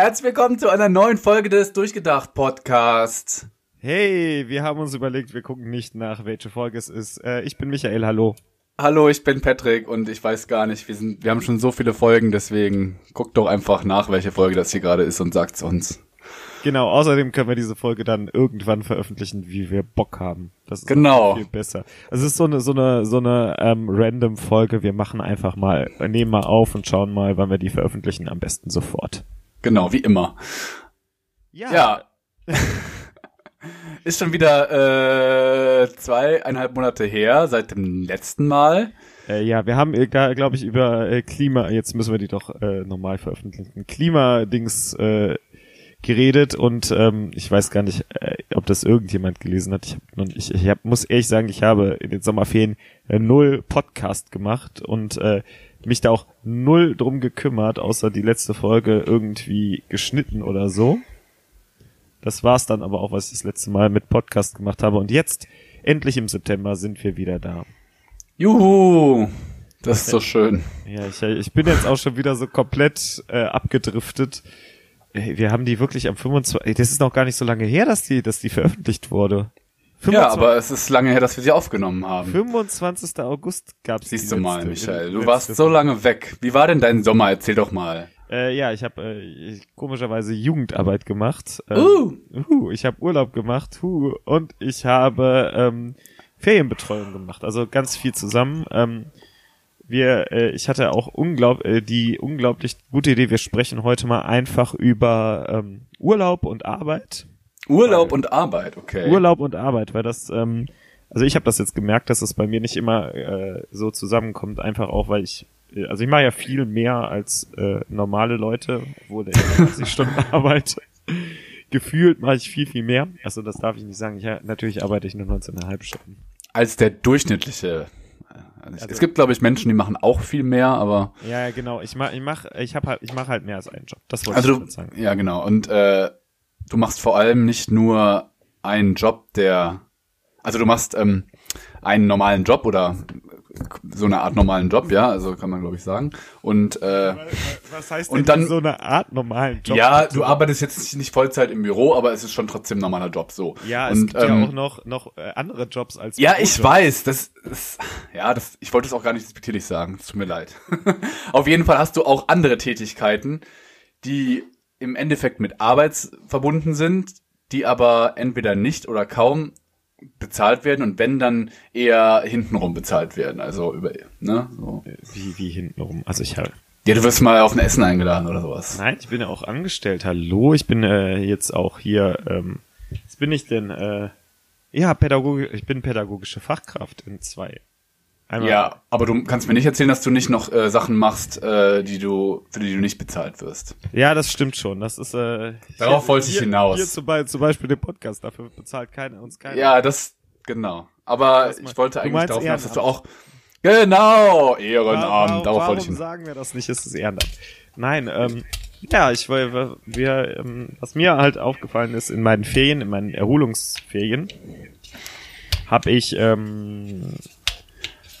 Herzlich willkommen zu einer neuen Folge des Durchgedacht Podcasts. Hey, wir haben uns überlegt, wir gucken nicht nach, welche Folge es ist. Äh, ich bin Michael, hallo. Hallo, ich bin Patrick und ich weiß gar nicht, wir sind, wir haben schon so viele Folgen, deswegen guckt doch einfach nach, welche Folge das hier gerade ist und sagt's uns. Genau, außerdem können wir diese Folge dann irgendwann veröffentlichen, wie wir Bock haben. Das ist Genau. viel besser. Es ist so eine so eine so eine ähm, random Folge. Wir machen einfach mal, nehmen mal auf und schauen mal, wann wir die veröffentlichen. Am besten sofort. Genau, wie immer. Ja. ist schon wieder äh, zweieinhalb Monate her seit dem letzten Mal. Äh, ja, wir haben, äh, glaube ich, über äh, Klima, jetzt müssen wir die doch äh, normal veröffentlichen, Klimadings äh, geredet und ähm, ich weiß gar nicht, äh, ob das irgendjemand gelesen hat. Ich, hab noch, ich, ich hab, muss ehrlich sagen, ich habe in den Sommerferien äh, null Podcast gemacht und äh, mich da auch null drum gekümmert, außer die letzte Folge irgendwie geschnitten oder so. Das war's dann aber auch, was ich das letzte Mal mit Podcast gemacht habe. Und jetzt, endlich im September, sind wir wieder da. Juhu, das ist so schön. Ja, ich, ich bin jetzt auch schon wieder so komplett äh, abgedriftet. Ey, Wir haben die wirklich am 25. Ey, das ist noch gar nicht so lange her, dass die, dass die veröffentlicht wurde. Ja, aber es ist lange her, dass wir sie aufgenommen haben. 25. August gab's Siehst die du mal, Michael, du warst so lange weg. Wie war denn dein Sommer? Erzähl doch mal. Äh, ja, ich habe äh, komischerweise Jugendarbeit gemacht. Ähm, Uh. uh, ich habe Urlaub gemacht. Uh, und ich habe ähm, Ferienbetreuung gemacht. Also ganz viel zusammen. Ähm, wir, äh, ich hatte auch unglaub, äh, die unglaublich gute Idee. Wir sprechen heute mal einfach über ähm, Urlaub und Arbeit. Urlaub und Arbeit, okay. Urlaub und Arbeit, weil das, ähm, also ich habe das jetzt gemerkt, dass es bei mir nicht immer äh, so zusammenkommt, einfach auch, weil ich, äh, also ich mache ja viel mehr als äh, normale Leute, obwohl ich 30 Stunden arbeite. Gefühlt mache ich viel, viel mehr. Also das darf ich nicht sagen. Ich, ja, natürlich arbeite ich nur 19,5 Stunden. Als der durchschnittliche. Also ich, Also- es gibt, glaube ich, Menschen, die machen auch viel mehr, aber Ja, genau. Ich mach, ich mach, ich habe halt, ich mache halt mehr als einen Job. Das wollte also ich du, sagen. ja genau. Und äh, du machst vor allem nicht nur einen Job, der, also du machst ähm, einen normalen Job oder so eine Art normalen Job, ja, also kann man glaube ich sagen. Und äh, Was heißt und dann- so eine Art normalen Job? ja, du arbeitest jetzt nicht- Vollzeit im Büro, aber es ist schon trotzdem ein normaler Job so. Ja, es und, gibt ähm, ja auch noch noch äh, andere Jobs als Ja, ich weiß, das ist, ja, das, ich wollte es auch gar nicht respektierlich sagen, es tut mir leid. Auf jeden Fall hast du auch andere Tätigkeiten, die im Endeffekt mit Arbeit verbunden sind, die aber entweder nicht oder kaum bezahlt werden und wenn dann eher hintenrum bezahlt werden, also über, ne, so. Wie wie hintenrum. Also ich habe Ja, du wirst mal auf ein Essen eingeladen oder sowas. Nein, ich bin ja auch angestellt. Hallo, ich bin äh, jetzt auch hier. Ähm, was bin ich denn? Äh, ja, Pädagoge, ich bin pädagogische Fachkraft in zwei. Einmal, Ja, aber du kannst mir nicht erzählen, dass du nicht noch äh, Sachen machst, äh, die du, für die du nicht bezahlt wirst. ja, das stimmt schon. Das ist. Äh, Darauf hier- wollte ich hinaus. Hier zum, Be zum Beispiel den Podcast. Dafür bezahlt keiner uns keiner. Ja, das, genau. Aber ich wollte eigentlich darauf hinaus, dass du auch, genau, Ehrenamt, warum, darauf wollte warum ich hin. sagen wir das nicht? Es ist Ehrenamt. Nein, ähm, ja, ich war, wir, ähm, was mir halt aufgefallen ist in meinen Ferien, in meinen Erholungsferien, habe ich ähm,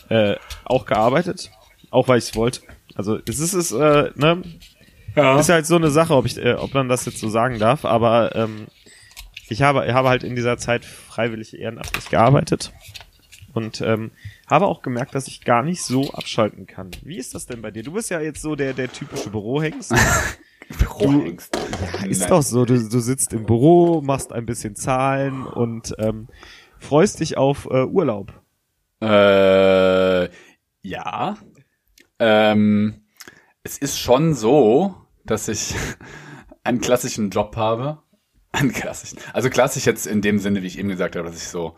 äh, auch gearbeitet, auch weil ich es wollte. Also es ist es, äh, ne, Ja. ist halt so eine Sache, ob ich, äh, ob man das jetzt so sagen darf, aber ähm, ich habe, ich habe halt in dieser Zeit freiwillig ehrenamtlich gearbeitet und ähm, habe auch gemerkt, dass ich gar nicht so abschalten kann. Wie ist das denn bei dir? Du bist ja jetzt so der, der typische Bürohengst. Bürohengst. Ja, ist doch so. Du, du sitzt im Büro, machst ein bisschen Zahlen und ähm, freust dich auf äh, Urlaub. Äh, ja. Ähm, es ist schon so, dass ich einen klassischen Job habe. Einen klassischen. Also klassisch jetzt in dem Sinne, wie ich eben gesagt habe, dass ich so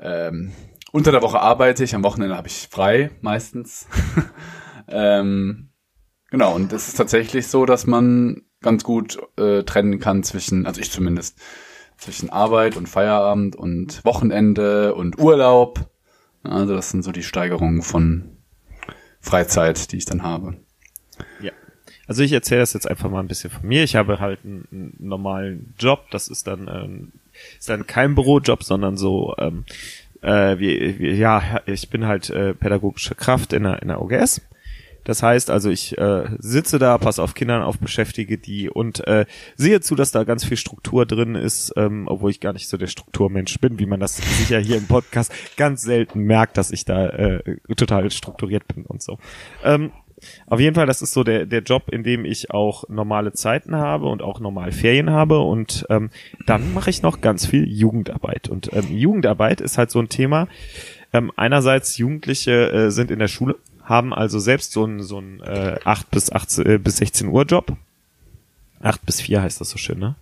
ähm, unter der Woche arbeite ich, am Wochenende habe ich frei meistens. ähm, genau, und es ist tatsächlich so, dass man ganz gut äh, trennen kann zwischen, also ich zumindest, zwischen Arbeit und Feierabend und Wochenende und Urlaub. Also das sind so die Steigerungen von Freizeit, die ich dann habe. Ja. Also ich erzähle das jetzt einfach mal ein bisschen von mir. Ich habe halt einen, einen normalen Job. Das ist dann ähm, ist dann kein Bürojob, sondern so ähm, äh, wie, wie, ja ich bin halt äh, pädagogische Kraft in der in der OGS. Das heißt also, ich äh, sitze da, passe auf Kindern auf, beschäftige die und äh, sehe zu, dass da ganz viel Struktur drin ist, ähm, obwohl ich gar nicht so der Strukturmensch bin, wie man das sicher hier im Podcast ganz selten merkt, dass ich da äh, total strukturiert bin und so. Ähm, auf jeden Fall, das ist so der, der Job, in dem ich auch normale Zeiten habe und auch normal Ferien habe. Und ähm, dann mache ich noch ganz viel Jugendarbeit. Und ähm, Jugendarbeit ist halt so ein Thema. Ähm, einerseits Jugendliche äh, sind in der Schule, haben also selbst so ein so ein äh, 8 bis 18 äh, bis 16 Uhr Job. 8 bis 4 heißt das so schön, ne?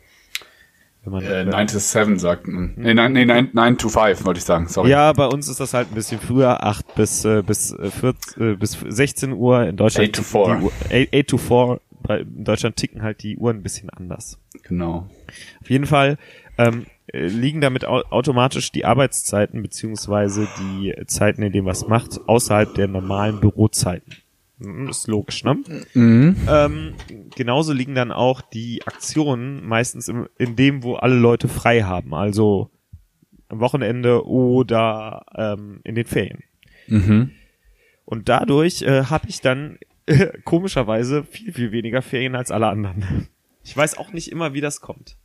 Wenn man, äh, 9 to 7 sagt man. Nee, 9, nee, 9, 9 to 5 wollte ich sagen, sorry. Ja, bei uns ist das halt ein bisschen früher, 8 bis, äh, bis, 14, äh, bis 16 Uhr in Deutschland. 8 to 4. 8, 8 to 4, bei, in Deutschland ticken halt die Uhren ein bisschen anders. Genau. Auf jeden Fall ähm, äh, liegen damit au automatisch die Arbeitszeiten beziehungsweise die Zeiten, in denen was macht, außerhalb der normalen Bürozeiten. Hm, ist logisch, ne? Mhm. Ähm, genauso liegen dann auch die Aktionen meistens im, in dem, wo alle Leute frei haben, also am Wochenende oder ähm, in den Ferien. Mhm. Und dadurch äh, habe ich dann äh, komischerweise viel, viel weniger Ferien als alle anderen. Ich weiß auch nicht immer, wie das kommt.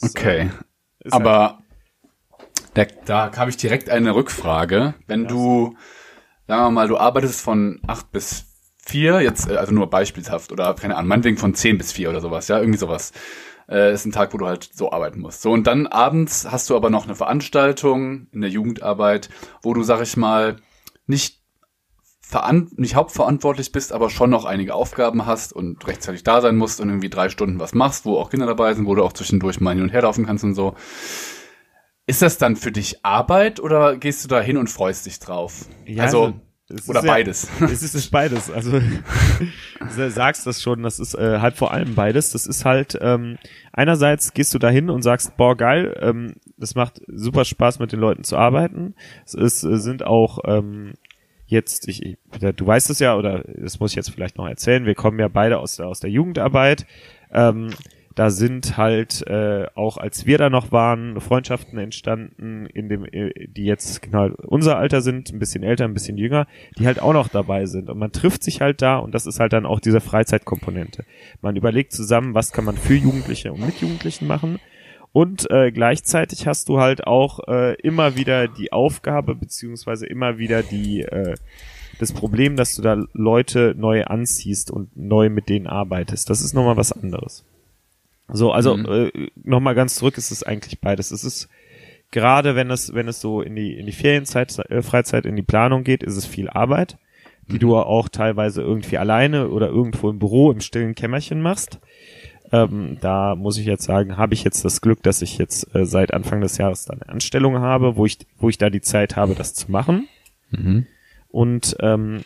Okay. So, Aber halt da, da habe ich direkt eine Rückfrage. Wenn ja. du, sagen wir mal, du arbeitest von acht bis vier, jetzt, äh, also nur beispielshaft, oder keine Ahnung, meinetwegen von zehn bis vier oder sowas, ja, irgendwie sowas. Äh, ist ein Tag, wo du halt so arbeiten musst. So, und dann abends hast du aber noch eine Veranstaltung in der Jugendarbeit, wo du, sag ich mal, nicht nicht hauptverantwortlich bist, aber schon noch einige Aufgaben hast und rechtzeitig da sein musst und irgendwie drei Stunden was machst, wo auch Kinder dabei sind, wo du auch zwischendurch mal hin und her laufen kannst und so. Ist das dann für dich Arbeit oder gehst du da hin und freust dich drauf? Ja, also, oder beides. Ja, es ist beides. Also du sagst das schon, das ist äh, halt vor allem beides. Das ist halt ähm, einerseits gehst du dahin und sagst, boah geil, ähm, das macht super Spaß mit den Leuten zu arbeiten. Es ist, äh, sind auch ähm, jetzt, ich, ich, du weißt es ja, oder das muss ich jetzt vielleicht noch erzählen. Wir kommen ja beide aus der aus der Jugendarbeit. Ähm, da sind halt äh, auch als wir da noch waren Freundschaften entstanden, in dem äh, die jetzt genau unser Alter sind, ein bisschen älter, ein bisschen jünger, die halt auch noch dabei sind und man trifft sich halt da und das ist halt dann auch diese Freizeitkomponente. Man überlegt zusammen, was kann man für Jugendliche und mit Jugendlichen machen und äh, gleichzeitig hast du halt auch äh, immer wieder die Aufgabe beziehungsweise immer wieder die äh, das Problem, dass du da Leute neu anziehst und neu mit denen arbeitest. Das ist nochmal was anderes. So, also mhm. äh, nochmal ganz zurück, ist es eigentlich beides. Es ist gerade wenn es, wenn es so in die, in die Ferienzeit, äh, Freizeit, in die Planung geht, ist es viel Arbeit, die mhm. du auch teilweise irgendwie alleine oder irgendwo im Büro im stillen Kämmerchen machst. Ähm, da muss ich jetzt sagen, habe ich jetzt das Glück, dass ich jetzt äh, seit Anfang des Jahres dann eine Anstellung habe, wo ich, wo ich da die Zeit habe, das zu machen. Mhm. Und ähm,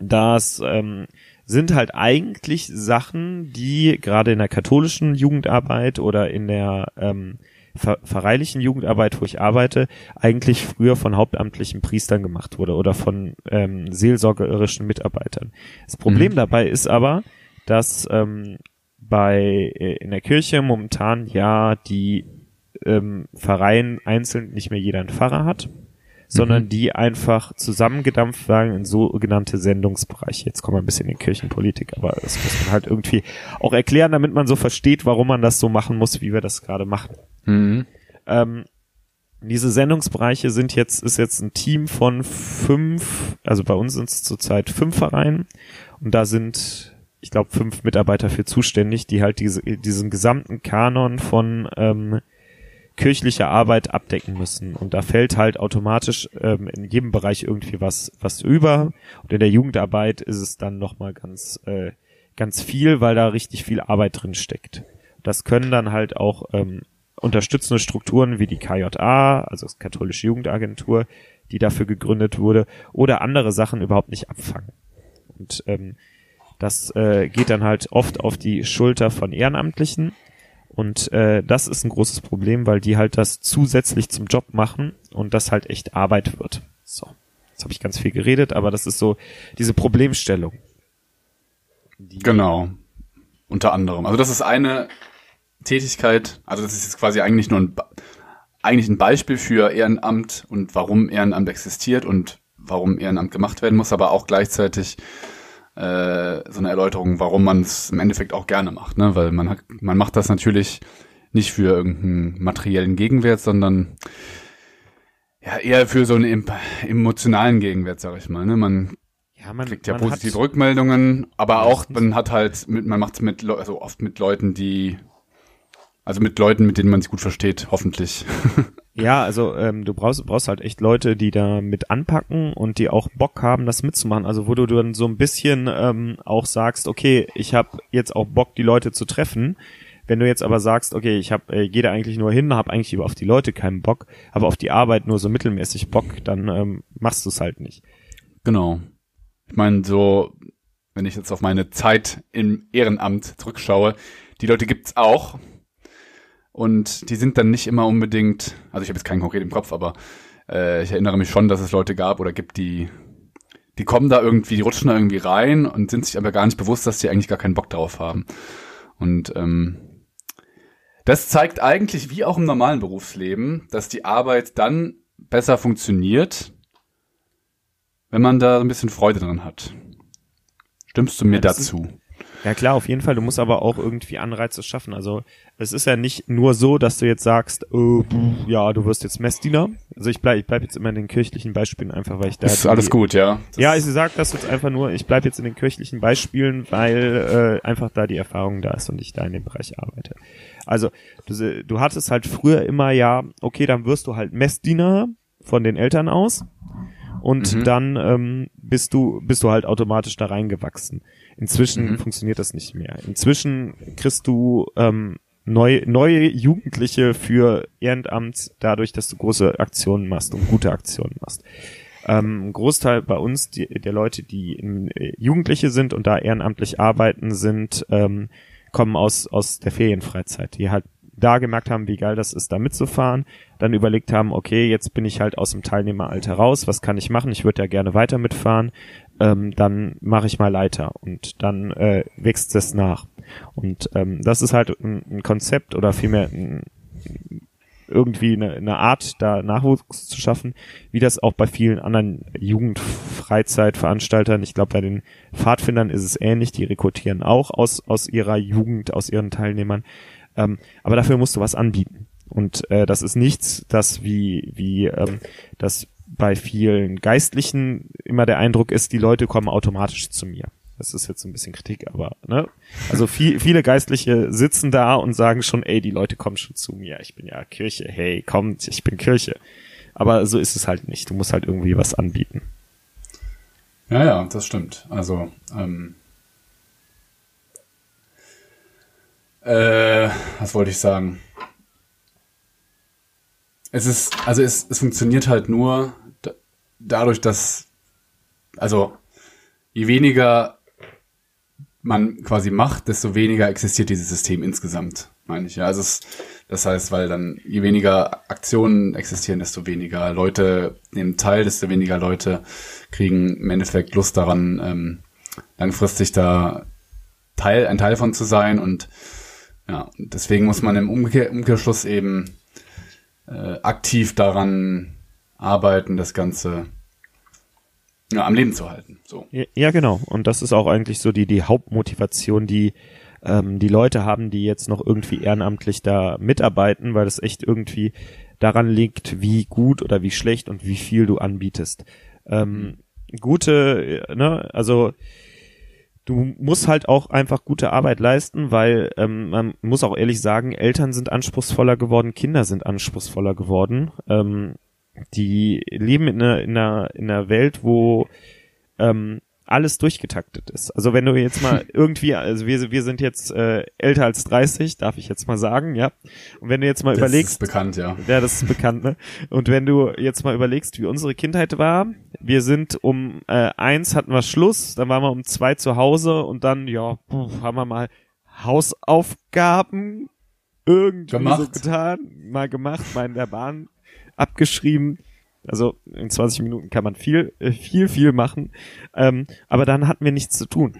das ähm, sind halt eigentlich Sachen, die gerade in der katholischen Jugendarbeit oder in der ähm, pfarreilichen Jugendarbeit, wo ich arbeite, eigentlich früher von hauptamtlichen Priestern gemacht wurde oder von ähm, seelsorgerischen Mitarbeitern. Das Problem mhm. dabei ist aber, dass ähm, bei äh, in der Kirche momentan ja die ähm, Pfarreien einzeln nicht mehr jeder einen Pfarrer hat sondern mhm. die einfach zusammengedampft werden in sogenannte Sendungsbereiche. Jetzt kommen wir ein bisschen in Kirchenpolitik, aber das muss man halt irgendwie auch erklären, damit man so versteht, warum man das so machen muss, wie wir das gerade machen. Mhm. Ähm, diese Sendungsbereiche sind jetzt, ist jetzt ein Team von fünf, also bei uns sind es zurzeit fünf Vereinen und da sind, ich glaube, fünf Mitarbeiter für zuständig, die halt diese, diesen gesamten Kanon von ähm, kirchliche Arbeit abdecken müssen. Und da fällt halt automatisch ähm, in jedem Bereich irgendwie was, was über. Und in der Jugendarbeit ist es dann nochmal ganz, äh, ganz viel, weil da richtig viel Arbeit drin steckt. Das können dann halt auch ähm, unterstützende Strukturen wie die KJA, also das Katholische Jugendagentur, die dafür gegründet wurde, oder andere Sachen überhaupt nicht abfangen. Und ähm, das äh, geht dann halt oft auf die Schulter von Ehrenamtlichen, und äh, das ist ein großes Problem, weil die halt das zusätzlich zum Job machen und das halt echt Arbeit wird. So, jetzt habe ich ganz viel geredet, aber das ist so diese Problemstellung. Die genau, unter anderem. Also das ist eine Tätigkeit, also das ist jetzt quasi eigentlich nur ein, eigentlich ein Beispiel für Ehrenamt und warum Ehrenamt existiert und warum Ehrenamt gemacht werden muss, aber auch gleichzeitig äh, so eine Erläuterung, warum man es im Endeffekt auch gerne macht, ne? Weil man hat, man macht das natürlich nicht für irgendeinen materiellen Gegenwert, sondern ja eher für so einen emotionalen Gegenwert, sag ich mal. Ne? Man ja, man kriegt ja man positive Rückmeldungen, aber auch man hat halt, mit, man macht es mit, also oft mit Leuten, die, also mit Leuten, mit denen man sich gut versteht, hoffentlich. Ja, also ähm, du brauchst, brauchst halt echt Leute, die da mit anpacken und die auch Bock haben, das mitzumachen. Also wo du dann so ein bisschen ähm, auch sagst, okay, ich habe jetzt auch Bock, die Leute zu treffen. Wenn du jetzt aber sagst, okay, ich hab, äh, gehe da eigentlich nur hin, habe eigentlich über auf die Leute keinen Bock, aber auf die Arbeit nur so mittelmäßig Bock, dann ähm, machst du es halt nicht. Genau. Ich meine, so, wenn ich jetzt auf meine Zeit im Ehrenamt zurückschaue, die Leute gibt's auch, und die sind dann nicht immer unbedingt, also ich habe jetzt keinen konkret im Kopf, aber äh, ich erinnere mich schon, dass es Leute gab oder gibt, die, die kommen da irgendwie, die rutschen da irgendwie rein und sind sich aber gar nicht bewusst, dass die eigentlich gar keinen Bock drauf haben. Und ähm, das zeigt eigentlich, wie auch im normalen Berufsleben, dass die Arbeit dann besser funktioniert, wenn man da ein bisschen Freude dran hat. Stimmst du mir ja, dazu? Ist, ja klar, auf jeden Fall. Du musst aber auch irgendwie Anreize schaffen. Also es ist ja nicht nur so, dass du jetzt sagst, oh, ja, du wirst jetzt Messdiener. Also ich bleib, ich bleib jetzt immer in den kirchlichen Beispielen einfach, weil ich da. Ist die, alles gut, ja. Das ja, ich sag das jetzt einfach nur, ich bleib jetzt in den kirchlichen Beispielen, weil äh, einfach da die Erfahrung da ist und ich da in dem Bereich arbeite. Also du, du hattest halt früher immer ja, okay, dann wirst du halt Messdiener von den Eltern aus und mhm. dann ähm, bist du bist du halt automatisch da reingewachsen. Inzwischen mhm. funktioniert das nicht mehr. Inzwischen kriegst du ähm, neu, neue Jugendliche für Ehrenamt dadurch, dass du große Aktionen machst und gute Aktionen machst. Ähm, ein Großteil bei uns die, der Leute, die in, äh, Jugendliche sind und da ehrenamtlich arbeiten, sind ähm, kommen aus aus der Ferienfreizeit, die halt da gemerkt haben, wie geil das ist, da mitzufahren, dann überlegt haben, okay, jetzt bin ich halt aus dem Teilnehmeralter raus, was kann ich machen? Ich würde ja gerne weiter mitfahren, ähm, dann mache ich mal Leiter und dann äh, wächst es nach. Und ähm, das ist halt ein, ein Konzept oder vielmehr ein, irgendwie eine, eine Art, da Nachwuchs zu schaffen, wie das auch bei vielen anderen Jugendfreizeitveranstaltern, ich glaube bei den Pfadfindern ist es ähnlich, die rekrutieren auch aus, aus ihrer Jugend, aus ihren Teilnehmern. Ähm, aber dafür musst du was anbieten. Und äh, das ist nichts, das wie, wie ähm, das bei vielen Geistlichen immer der Eindruck ist, die Leute kommen automatisch zu mir. Das ist jetzt ein bisschen Kritik, aber ne? Also viel, viele Geistliche sitzen da und sagen schon, ey, die Leute kommen schon zu mir. Ich bin ja Kirche. Hey, kommt, ich bin Kirche. Aber so ist es halt nicht. Du musst halt irgendwie was anbieten. Ja, ja, das stimmt. Also ähm, äh, was wollte ich sagen? Es ist, also es, es funktioniert halt nur dadurch, dass, also je weniger man quasi macht, desto weniger existiert dieses System insgesamt, meine ich. Ja, also es, das heißt, weil dann je weniger Aktionen existieren, desto weniger Leute nehmen teil, desto weniger Leute kriegen im Endeffekt Lust daran, ähm, langfristig da Teil, ein Teil von zu sein und ja, deswegen muss man im Umkehr, Umkehrschluss eben äh, aktiv daran arbeiten, das Ganze ja, am Leben zu halten. So. Ja, ja, genau. Und das ist auch eigentlich so die, die Hauptmotivation, die ähm, die Leute haben, die jetzt noch irgendwie ehrenamtlich da mitarbeiten, weil das echt irgendwie daran liegt, wie gut oder wie schlecht und wie viel du anbietest. Ähm, gute, äh, ne, also du musst halt auch einfach gute Arbeit leisten, weil ähm, man muss auch ehrlich sagen, Eltern sind anspruchsvoller geworden, Kinder sind anspruchsvoller geworden. Ähm, die leben in einer, in einer, in einer Welt, wo ähm, alles durchgetaktet ist. Also wenn du jetzt mal irgendwie, also wir, wir sind jetzt äh, älter als 30, darf ich jetzt mal sagen, ja. Und wenn du jetzt mal das überlegst. Das ist bekannt, ja. Ja, das ist bekannt, ne? Und wenn du jetzt mal überlegst, wie unsere Kindheit war, wir sind um äh, eins hatten wir Schluss, dann waren wir um zwei zu Hause und dann, ja, puh, haben wir mal Hausaufgaben irgendwie gemacht. so getan, mal gemacht, mal in der Bahn abgeschrieben. Also in 20 Minuten kann man viel, äh, viel, viel machen. Ähm, aber dann hatten wir nichts zu tun.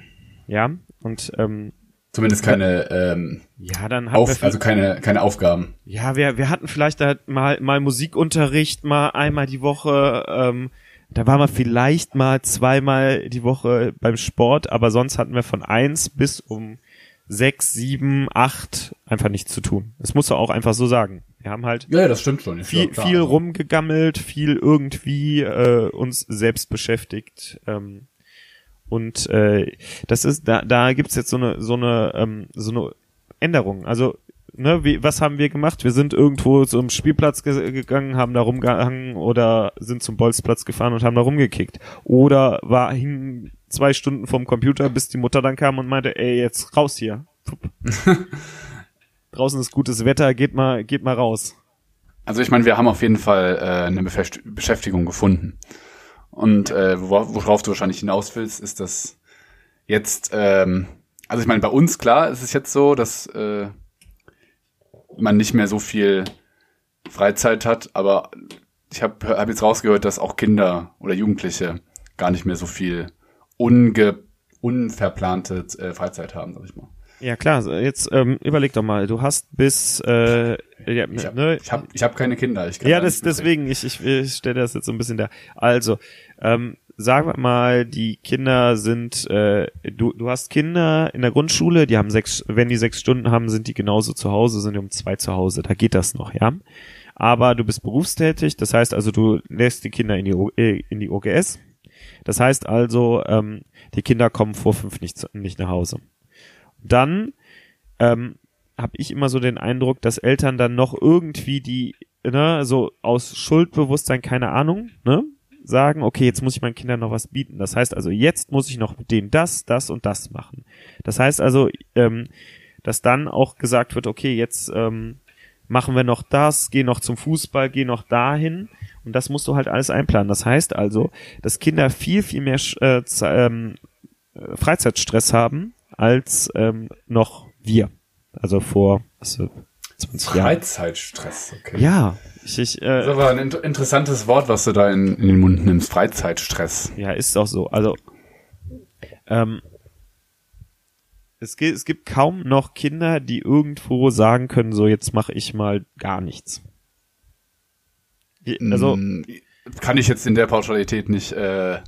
Ja. Und ähm, Zumindest keine ähm, ja, dann Auf, also keine keine Aufgaben. Ja, wir wir hatten vielleicht halt mal mal Musikunterricht mal einmal die Woche, ähm, Da waren wir vielleicht mal zweimal die Woche beim Sport, aber sonst hatten wir von eins bis um sechs, sieben, acht einfach nichts zu tun. Das musst du auch einfach so sagen. Wir haben halt Ja, ja, das stimmt schon. viel, klar, viel also- rumgegammelt, viel irgendwie äh, uns selbst beschäftigt. Ähm, und äh, das ist, da, da gibt's jetzt so eine, so eine, ähm, so eine Änderung. Also, ne, wie, was haben wir gemacht? Wir sind irgendwo zum Spielplatz ge gegangen, haben da rumgehangen oder sind zum Bolzplatz gefahren und haben da rumgekickt. Oder war hingen zwei Stunden vorm Computer, bis die Mutter dann kam und meinte, ey, jetzt raus hier. Draußen ist gutes Wetter, geht mal, geht mal raus. Also ich meine, wir haben auf jeden Fall äh, eine Befest- Beschäftigung gefunden. Und äh, wor- worauf du wahrscheinlich hinaus willst, ist, dass jetzt, ähm, also ich meine, bei uns klar ist es jetzt so, dass äh, man nicht mehr so viel Freizeit hat, aber ich habe hab jetzt rausgehört, dass auch Kinder oder Jugendliche gar nicht mehr so viel unge unverplante äh, Freizeit haben, sag ich mal. Ja klar, jetzt ähm, überleg doch mal, du hast bis äh, ja, Ich habe ne, ich hab, ich hab keine Kinder. Ich kann ja da das, deswegen, ich, ich, ich stelle das jetzt so ein bisschen da. Also, ähm, sagen wir mal, die Kinder sind, äh, du, du hast Kinder in der Grundschule, die haben sechs, wenn die sechs Stunden haben, sind die genauso zu Hause, sind die um zwei zu Hause, da geht das noch, ja. Aber du bist berufstätig, das heißt also, du lässt die Kinder in die, O- äh, in die OGS. Das heißt also, ähm, die Kinder kommen vor fünf nicht, nicht nach Hause. Dann ähm, habe ich immer so den Eindruck, dass Eltern dann noch irgendwie die, ne, so aus Schuldbewusstsein, keine Ahnung, ne, sagen, okay, jetzt muss ich meinen Kindern noch was bieten. Das heißt also, jetzt muss ich noch mit denen das, das und das machen. Das heißt also, ähm, dass dann auch gesagt wird, okay, jetzt ähm, machen wir noch das, geh noch zum Fußball, geh noch dahin. Und das musst du halt alles einplanen. Das heißt also, dass Kinder viel, viel mehr äh, ähm, äh, Freizeitstress haben als ähm, noch wir. Also vor also 20 Jahren. Freizeitstress, okay. Ja, ich, ich Das ist äh, aber ein inter- interessantes Wort, was du da in, in den Mund nimmst. Freizeitstress. ja, ist auch so. Also ähm, es, gibt, es gibt kaum noch Kinder, die irgendwo sagen können, so jetzt mache ich mal gar nichts. Also Mm, Kann ich jetzt in der Pauschalität nicht äh,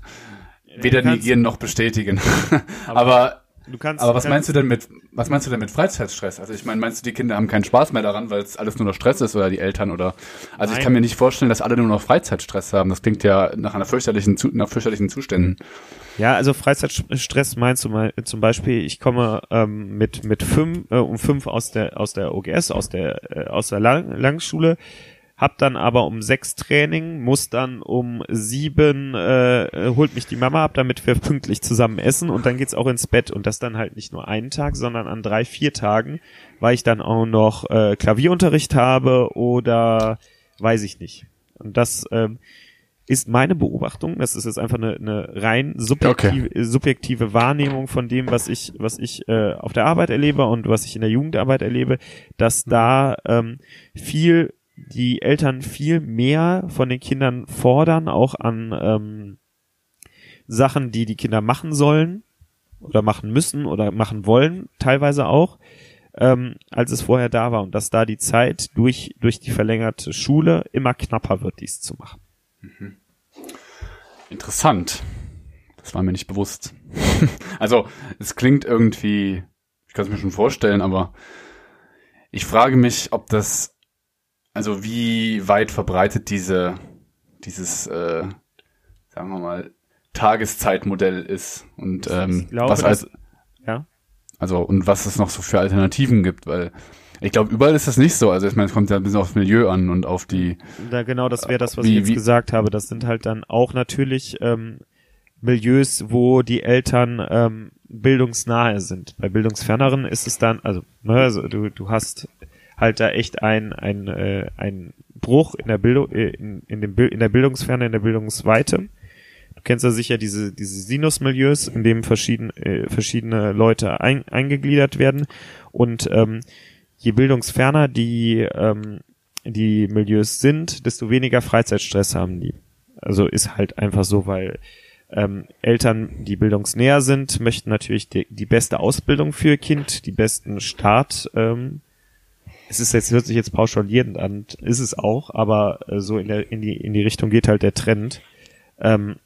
weder negieren noch bestätigen. aber du kannst. aber was kannst, meinst du denn mit was meinst du denn mit Freizeitstress? Also ich meine, meinst du die Kinder haben keinen Spaß mehr daran, weil es alles nur noch Stress ist oder die Eltern oder also ich Nein. kann mir nicht vorstellen, dass alle nur noch Freizeitstress haben. Das klingt ja nach einer fürchterlichen nach fürchterlichen Zuständen. Ja, also Freizeitstress meinst du mal zum Beispiel, ich komme ähm, mit mit fünf äh, um fünf aus der aus der OGS aus der äh, aus der Lang Langschule, hab dann aber um sechs Training, muss dann um sieben äh, holt mich die Mama ab, damit wir pünktlich zusammen essen. Und dann geht's auch ins Bett. Und das dann halt nicht nur einen Tag, sondern an drei vier Tagen, weil ich dann auch noch äh, Klavierunterricht habe oder weiß ich nicht. Und das ähm, ist meine Beobachtung, das ist jetzt einfach eine, eine rein subjektive, subjektive Wahrnehmung von dem, was ich, was ich äh, auf der Arbeit erlebe und was ich in der Jugendarbeit erlebe, dass da ähm, viel die Eltern viel mehr von den Kindern fordern, auch an ähm, Sachen, die die Kinder machen sollen oder machen müssen oder machen wollen, teilweise auch, ähm, als es vorher da war und dass da die Zeit durch durch die verlängerte Schule immer knapper wird, dies zu machen. Interessant. Das war mir nicht bewusst. also, es klingt irgendwie, ich kann es mir schon vorstellen, aber ich frage mich, ob das, also wie weit verbreitet diese, dieses, äh, sagen wir mal, Tageszeitmodell ist und ähm, glaube, was als, Ja. also und was es noch so für Alternativen gibt, weil ich glaube, überall ist das nicht so. Also ich meine, es kommt ja ein bisschen aufs Milieu an und auf die Da genau, das wäre das, was Wie- ich jetzt wie- gesagt habe. Das sind halt dann auch natürlich ähm, Milieus, wo die Eltern ähm, bildungsnahe sind. Bei bildungsferneren ist es dann, also, ne, also du, du hast halt da echt ein ein äh, ein Bruch in der Bildung äh, in, in dem in der Bildungsferne in der Bildungsweite. Du kennst ja sicher diese diese Sinusmilieus, in dem verschiedene äh, verschiedene Leute ein, eingegliedert werden und ähm, je bildungsferner die ähm, die Milieus sind, desto weniger Freizeitstress haben die. Also ist halt einfach so, weil ähm, Eltern, die bildungsnäher sind, möchten natürlich die, die beste Ausbildung für ihr Kind, die besten Start. Ähm, es ist jetzt hört sich jetzt pauschalierend an, ist es auch, aber äh, so in der in die in die Richtung geht halt der Trend. ähm,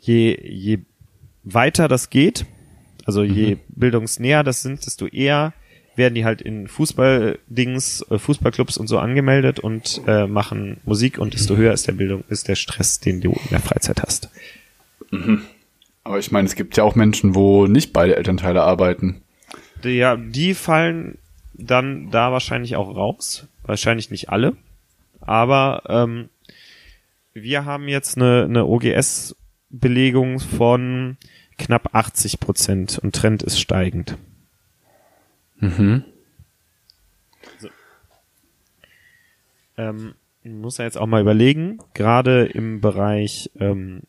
je, je weiter das geht, also je Mhm. bildungsnäher das sind, desto eher werden die halt in Fußballdings, äh, Fußballclubs und so angemeldet und äh, machen Musik und desto höher ist der Bildung, ist der Stress, den du in der Freizeit hast. Aber ich meine, es gibt ja auch Menschen, wo nicht beide Elternteile arbeiten. Ja, die fallen dann da wahrscheinlich auch raus. Wahrscheinlich nicht alle. Aber ähm, wir haben jetzt eine, eine OGS-Belegung von knapp 80 Prozent und Trend ist steigend. Mhm. Ähm, man muss ja jetzt auch mal überlegen, gerade im Bereich ähm,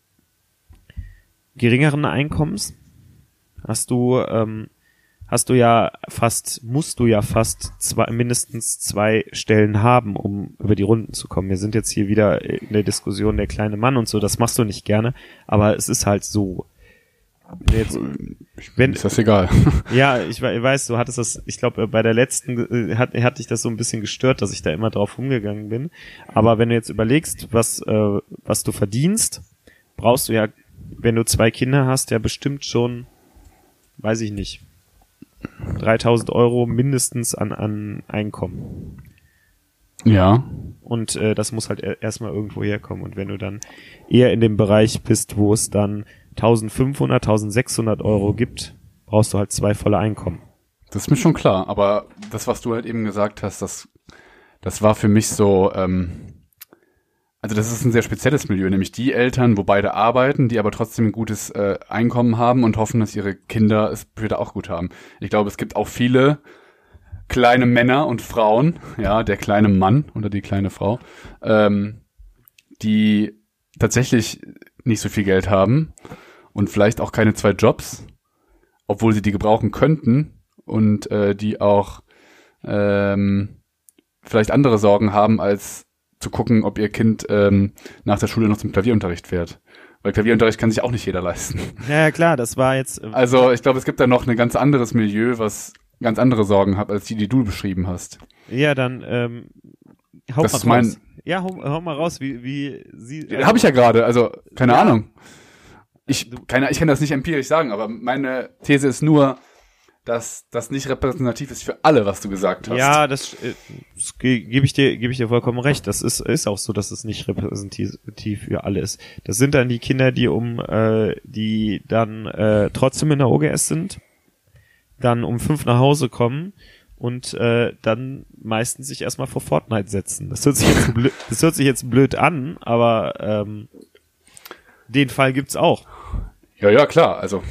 geringeren Einkommens hast du ähm, hast du ja fast musst du ja fast zwei, mindestens zwei Stellen haben, um über die Runden zu kommen. Wir sind jetzt hier wieder in der Diskussion der kleine Mann und so. Das machst du nicht gerne, aber es ist halt so. Jetzt, wenn, Ist das egal. ja, ich, we- weiß, du hattest das, ich glaube, bei der letzten äh, hat, hat dich das so ein bisschen gestört, dass ich da immer drauf rumgegangen bin. Aber wenn du jetzt überlegst, was, äh, was du verdienst, brauchst du ja, wenn du zwei Kinder hast, ja bestimmt schon, weiß ich nicht, 3000 Euro mindestens an, an Einkommen. ja. Und äh, das muss halt er- erstmal irgendwo herkommen. Und wenn du dann eher in dem Bereich bist, wo es dann 1500, 1600 Euro gibt, brauchst du halt zwei volle Einkommen. Das ist mir schon klar, aber das, was du halt eben gesagt hast, das, das war für mich so, ähm, also das ist ein sehr spezielles Milieu, nämlich die Eltern, wo beide arbeiten, die aber trotzdem ein gutes äh, Einkommen haben und hoffen, dass ihre Kinder es später auch gut haben. Ich glaube, es gibt auch viele kleine Männer und Frauen, ja, der kleine Mann oder die kleine Frau, ähm, die tatsächlich nicht so viel Geld haben und vielleicht auch keine zwei Jobs, obwohl sie die gebrauchen könnten und äh, die auch ähm, vielleicht andere Sorgen haben, als zu gucken, ob ihr Kind ähm, nach der Schule noch zum Klavierunterricht fährt. Weil Klavierunterricht kann sich auch nicht jeder leisten. Ja, klar, das war jetzt. äh, Also ich glaube, es gibt da noch ein ganz anderes Milieu, was ganz andere Sorgen hat, als die, die du beschrieben hast. Ja, dann ähm, hau Das mal raus. Ja, hau, hau mal raus, wie, wie sie. Ja, Habe ich ja gerade, also keine Ja. Ahnung. Ich, keine, ich kann das nicht empirisch sagen, aber meine These ist nur, dass das nicht repräsentativ ist für alle, was du gesagt hast. Ja, das, äh, das ge- gebe ich dir, gebe ich dir vollkommen recht. Das ist, ist auch so, dass es nicht repräsentativ für alle ist. Das sind dann die Kinder, die um, äh, die dann äh, trotzdem in der OGS sind, dann um fünf nach Hause kommen und äh, dann meistens sich erstmal vor Fortnite setzen. Das hört sich jetzt blöd, das hört sich jetzt blöd an, aber ähm, den Fall gibt's auch. Ja, ja, klar. Also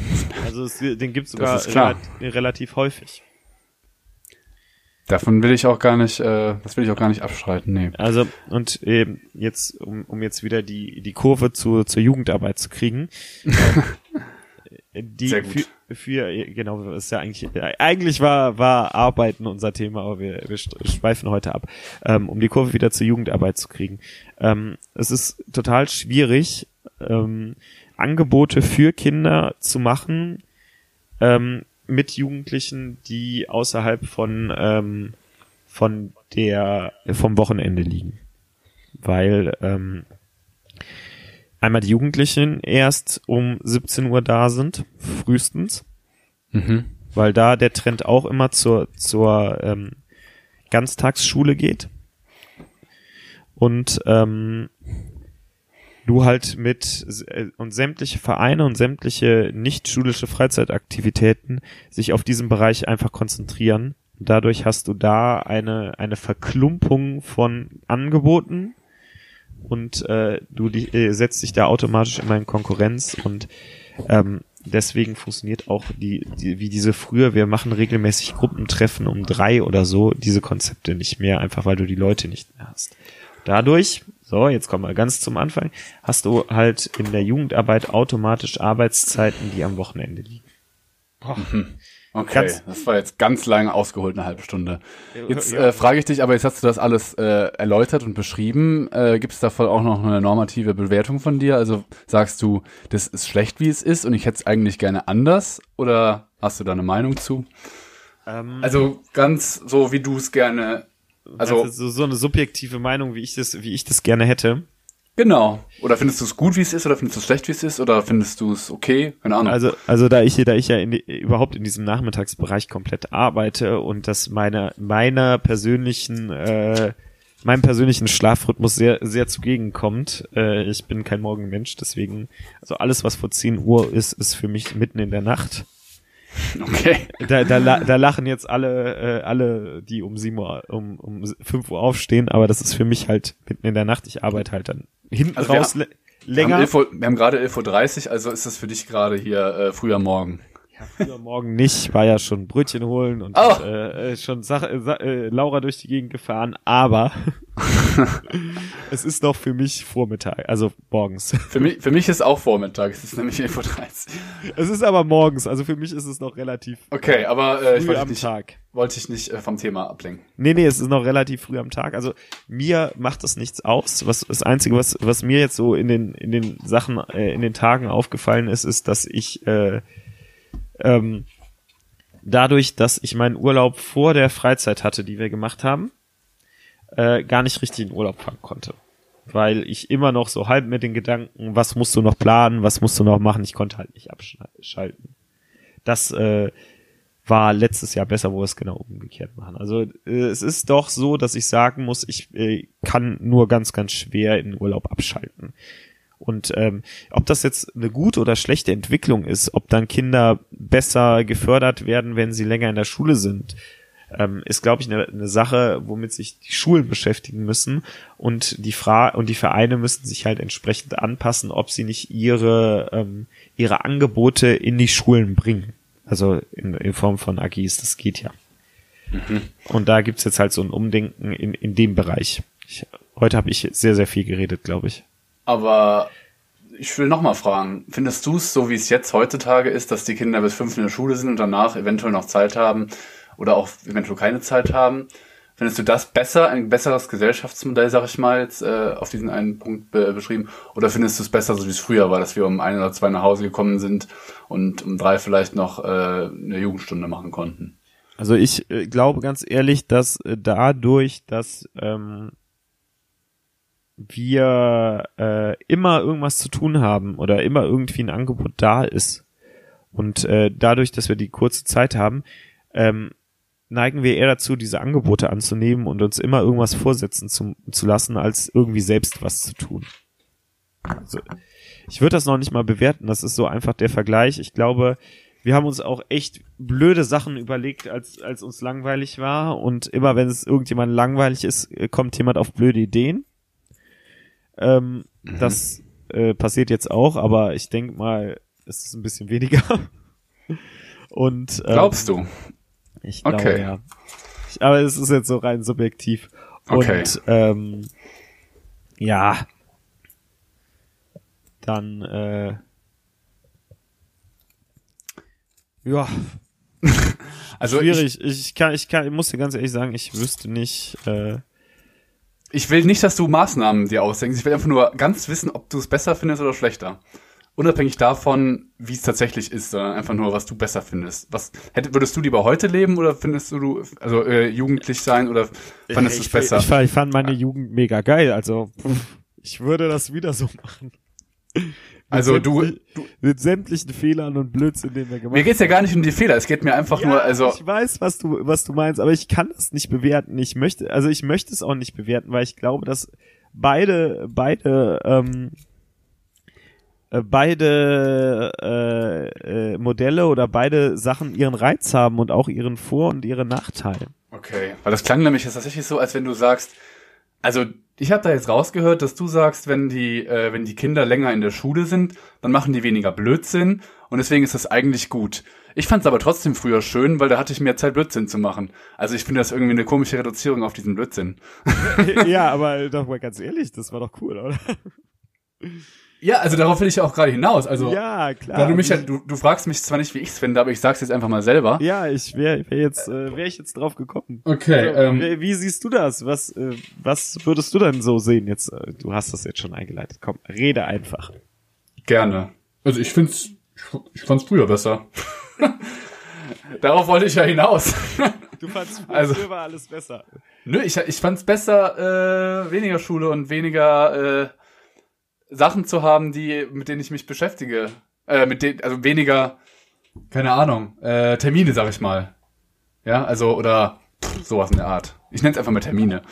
Also es, den gibt's sogar relat- relativ häufig. davon will ich auch gar nicht, äh, das will ich auch gar nicht abstreiten. Nee. Also und eben jetzt, um, um jetzt wieder die die Kurve zu, zur Jugendarbeit zu kriegen, äh, die Sehr gut. für, für genau ist ja eigentlich eigentlich war war Arbeiten unser Thema, aber wir, wir schweifen heute ab, ähm, um die Kurve wieder zur Jugendarbeit zu kriegen. Ähm, es ist total schwierig, ähm, Angebote für Kinder zu machen ähm, mit Jugendlichen, die außerhalb von ähm, von der vom Wochenende liegen, weil ähm, einmal die Jugendlichen erst um 17 Uhr da sind, frühestens, Mhm. weil da der Trend auch immer zur zur ähm, Ganztagsschule geht. Und ähm, du halt mit äh, und sämtliche Vereine und sämtliche nicht schulische Freizeitaktivitäten sich auf diesen Bereich einfach konzentrieren. Dadurch hast du da eine eine Verklumpung von Angeboten und äh, du die, äh, setzt dich da automatisch immer in Konkurrenz und ähm, deswegen funktioniert auch die, die wie diese früher wir machen regelmäßig Gruppentreffen um drei oder so diese Konzepte nicht mehr einfach weil du die Leute nicht mehr hast dadurch so jetzt kommen wir ganz zum Anfang hast du halt in der Jugendarbeit automatisch Arbeitszeiten die am Wochenende liegen Okay, Ganz- das war jetzt ganz lange ausgeholt, eine halbe Stunde. Jetzt Ja. äh, frage ich dich, aber jetzt hast du das alles äh, erläutert und beschrieben. Äh, Gibt es davon auch noch eine normative Bewertung von dir? Also sagst du, das ist schlecht, wie es ist und ich hätte es eigentlich gerne anders? Oder hast du da eine Meinung zu? ähm, Also ganz so, wie du es gerne. Also so, so eine subjektive Meinung, wie ich das, wie ich das gerne hätte. Genau. Oder findest du es gut, wie es ist, oder findest du es schlecht, wie es ist, oder findest du es okay? Keine Ahnung. Also, also da ich, da ich ja in, überhaupt in diesem Nachmittagsbereich komplett arbeite und das meiner, meiner persönlichen, äh, meinem persönlichen Schlafrhythmus sehr, sehr zugegen kommt. Äh, ich bin kein Morgenmensch, deswegen, also alles, was vor 10 Uhr ist, ist für mich mitten in der Nacht. Okay. Da, da, da lachen jetzt alle, äh, alle, die um sieben Uhr, um, um fünf Uhr aufstehen, aber das ist für mich halt mitten in der Nacht. Ich arbeite halt dann hinten Also wir raus haben- haben, länger. 11 Uhr, wir haben gerade 11.30 Uhr, also ist das für dich gerade hier äh, früher Morgen. Früher morgen nicht, war ja schon Brötchen holen und Oh. äh, äh, schon äh, Sa- äh, Laura durch die Gegend gefahren, aber es ist noch für mich Vormittag, also morgens. Für mich, für mich ist auch Vormittag, es ist nämlich 11.30 Uhr. Es ist aber morgens, also für mich ist es noch relativ Okay, aber äh, ich früh wollte am nicht, Tag. wollte ich nicht äh, vom Thema ablenken. Nee, nee, es ist noch relativ früh am Tag. Also mir macht das nichts aus. Was das einzige, was was mir jetzt so in den in den Sachen äh, in den Tagen aufgefallen ist, ist, dass ich äh, ähm, dadurch, dass ich meinen Urlaub vor der Freizeit hatte, die wir gemacht haben, äh, gar nicht richtig in Urlaub fahren konnte. Weil ich immer noch so halb mit den Gedanken, was musst du noch planen, was musst du noch machen, ich konnte halt nicht abschalten. Das äh, war letztes Jahr besser, wo wir es genau umgekehrt machen. Also äh, es ist doch so, dass ich sagen muss, ich äh, kann nur ganz, ganz schwer in Urlaub abschalten. Und ähm, ob das jetzt eine gute oder schlechte Entwicklung ist, ob dann Kinder besser gefördert werden, wenn sie länger in der Schule sind, ähm, ist, glaube ich, eine, eine Sache, womit sich die Schulen beschäftigen müssen und die Fra und die Vereine müssen sich halt entsprechend anpassen, ob sie nicht ihre ähm, ihre Angebote in die Schulen bringen. Also in, in Form von AGs, das geht ja. Und da gibt's jetzt halt so ein Umdenken in, in dem Bereich. Ich, heute habe ich sehr, sehr viel geredet, glaube ich. Aber ich will noch mal fragen, findest du es so, wie es jetzt heutzutage ist, dass die Kinder bis fünf in der Schule sind und danach eventuell noch Zeit haben oder auch eventuell keine Zeit haben? Findest du das besser, ein besseres Gesellschaftsmodell, sag ich mal, jetzt äh, auf diesen einen Punkt be beschrieben? Oder findest du es besser, so wie es früher war, dass wir um ein oder zwei nach Hause gekommen sind und um drei vielleicht noch äh, eine Jugendstunde machen konnten? Also ich äh, glaube ganz ehrlich, dass äh, dadurch, dass ähm, wir äh, immer irgendwas zu tun haben oder immer irgendwie ein Angebot da ist und äh, dadurch, dass wir die kurze Zeit haben, ähm, neigen wir eher dazu, diese Angebote anzunehmen und uns immer irgendwas vorsetzen zu, zu lassen, als irgendwie selbst was zu tun. Also, ich würde das noch nicht mal bewerten, das ist so einfach der Vergleich. Ich glaube, wir haben uns auch echt blöde Sachen überlegt, als, als uns langweilig war. Und immer wenn es irgendjemand langweilig ist, kommt jemand auf blöde Ideen. Ähm, Das äh, passiert jetzt auch, aber ich denke mal, es ist ein bisschen weniger. Und ähm, Glaubst du? ich glaube Okay. ja. Ich, aber es ist jetzt so rein subjektiv. Okay. Und ähm, ja, dann äh, ja, Also ich, schwierig. Ich, kann, ich kann, ich muss dir ganz ehrlich sagen, ich wüsste nicht. Äh, ich will nicht, dass du Maßnahmen dir ausdenkst. Ich will einfach nur ganz wissen, ob du es besser findest oder schlechter. Unabhängig davon, wie es tatsächlich ist, sondern einfach nur, was du besser findest. Was hätte, würdest du lieber heute leben oder findest du, also äh, jugendlich sein oder fandest du es besser? Ich, fand- ich fand meine Jugend mega geil. Also pff, ich würde das wieder so machen. Also du- sämtlich- mit sämtlichen Fehlern und Blödsinn, den wir gemacht mir geht's ja gar nicht um die Fehler. Es geht mir einfach nur, also ich weiß, was du, was du meinst, aber ich kann das nicht bewerten. Ich möchte, also ich möchte es auch nicht bewerten, weil ich glaube, dass beide, beide, ähm, äh, beide äh, äh, Modelle oder beide Sachen ihren Reiz haben und auch ihren Vor- und ihre Nachteile. Okay, weil das klang nämlich jetzt tatsächlich so, als wenn du sagst, also ich habe da jetzt rausgehört, dass du sagst, wenn die, äh, wenn die Kinder länger in der Schule sind, dann machen die weniger Blödsinn und deswegen ist das eigentlich gut. Ich fand es aber trotzdem früher schön, weil da hatte ich mehr Zeit, Blödsinn zu machen. Also ich finde das irgendwie eine komische Reduzierung auf diesen Blödsinn. ja, aber doch mal ganz ehrlich, das war doch cool, oder? Ja, also darauf will ich ja auch gerade hinaus. Also ja, klar. da du mich ja, du, du fragst mich zwar nicht, wie ich es finde, aber ich sag's jetzt einfach mal selber. ja, ich wäre wär jetzt, äh, wäre ich jetzt drauf gekommen. Okay, Also, ähm, wie, wie siehst du das? Was, äh, was würdest du denn so sehen? Jetzt, äh, du hast das jetzt schon eingeleitet. Komm, rede einfach. Gerne. Also ich find's, ich fand's früher besser. Darauf wollte ich ja hinaus. Du fandst früher Also- war alles besser. Nö, ich, ich fand's besser, äh, weniger Schule und weniger, äh, Sachen zu haben, die, mit denen ich mich beschäftige. Äh, mit denen, also weniger, keine Ahnung, äh, Termine, sag ich mal. Ja, also, oder pff, sowas in der Art. Ich nenne es einfach mal Termine.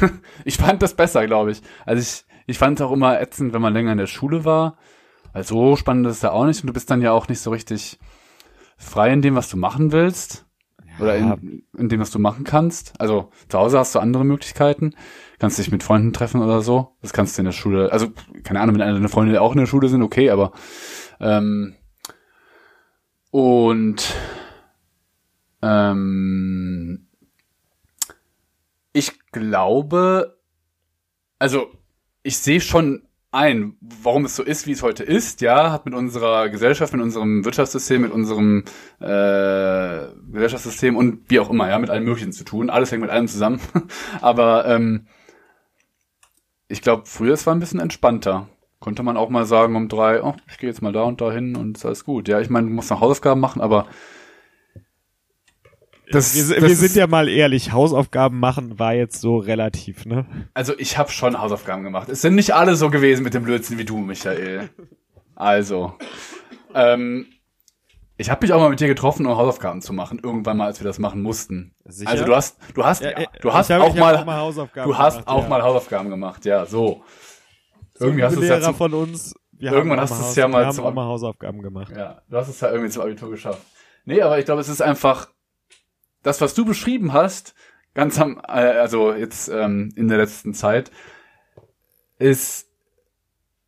ich fand das besser, glaube ich. Also ich, ich fand es auch immer ätzend, wenn man länger in der Schule war. Also so spannend ist es ja auch nicht und du bist dann ja auch nicht so richtig frei in dem, was du machen willst. Oder in, in dem, was du machen kannst. Also zu Hause hast du andere Möglichkeiten. Kannst dich mit Freunden treffen oder so. Das kannst du in der Schule. Also, keine Ahnung, wenn eine deine Freunde auch in der Schule sind, okay, aber ähm, und ähm, ich glaube, also ich sehe schon ein, warum es so ist, wie es heute ist, ja, hat mit unserer Gesellschaft, mit unserem Wirtschaftssystem, mit unserem äh, Gesellschaftssystem und wie auch immer, ja, mit allem Möglichen zu tun. Alles hängt mit allem zusammen. Aber ähm, ich glaube, früher es war ein bisschen entspannter. Konnte man auch mal sagen um drei, oh, ich gehe jetzt mal da und da hin und ist alles gut. Ja, ich meine, du musst noch Hausaufgaben machen, aber das, wir, das wir sind ja mal ehrlich, Hausaufgaben machen war jetzt so relativ, ne? Also ich habe schon Hausaufgaben gemacht. Es sind nicht alle so gewesen mit dem Blödsinn wie du, Michael. Also, ähm, ich habe mich auch mal mit dir getroffen, um Hausaufgaben zu machen. Irgendwann mal, als wir das machen mussten. Sicher? Also du hast, du hast, ja, du hast hab, auch, mal, auch mal Hausaufgaben du hast gemacht, auch ja. mal Hausaufgaben gemacht. Ja, so. so irgendwie hast du es ja zum, von uns. irgendwann hast du es ja mal zum, mal Hausaufgaben gemacht. Ja, du hast es ja irgendwie zum Abitur geschafft. Nee, aber ich glaube, es ist einfach das, was du beschrieben hast, ganz am, äh, also jetzt ähm, in der letzten Zeit, ist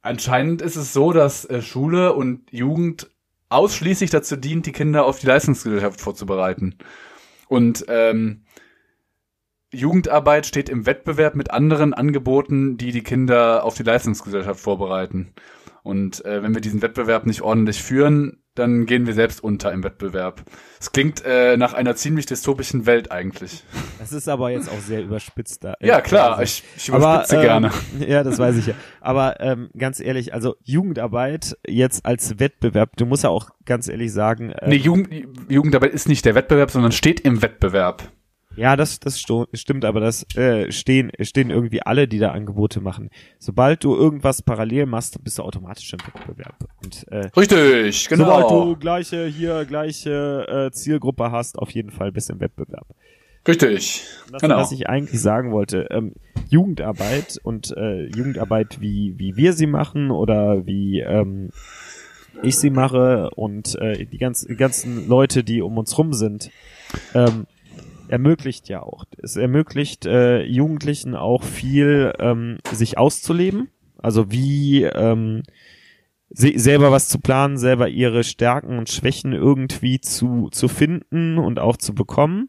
anscheinend ist es so, dass äh, Schule und Jugend ausschließlich dazu dient, die Kinder auf die Leistungsgesellschaft vorzubereiten. Und ähm, Jugendarbeit steht im Wettbewerb mit anderen Angeboten, die die Kinder auf die Leistungsgesellschaft vorbereiten. Und äh, wenn wir diesen Wettbewerb nicht ordentlich führen, dann gehen wir selbst unter im Wettbewerb. Es klingt äh, nach einer ziemlich dystopischen Welt eigentlich. Das ist aber jetzt auch sehr überspitzt da. Ja, klar, ich, ich überspitze aber, gerne. Ähm, ja, das weiß ich ja. Aber ähm, ganz ehrlich, also Jugendarbeit jetzt als Wettbewerb, du musst ja auch ganz ehrlich sagen. Ähm, nee, Jugend, Jugendarbeit ist nicht der Wettbewerb, sondern steht im Wettbewerb. Ja, das, das stimmt, aber das äh, stehen, stehen irgendwie alle, die da Angebote machen. Sobald du irgendwas parallel machst, bist du automatisch im Wettbewerb. Und, äh, Richtig, genau. Sobald du gleiche, hier gleiche äh, Zielgruppe hast, auf jeden Fall bist du im Wettbewerb. Richtig, das, genau. Was ich eigentlich sagen wollte, ähm, Jugendarbeit und äh, Jugendarbeit, wie, wie wir sie machen oder wie ähm, ich sie mache und äh, die ganzen, die ganzen Leute, die um uns rum sind, ähm, ermöglicht ja auch. Es ermöglicht äh, Jugendlichen auch viel, ähm, sich auszuleben. Also wie ähm, se selber was zu planen, selber ihre Stärken und Schwächen irgendwie zu, zu finden und auch zu bekommen.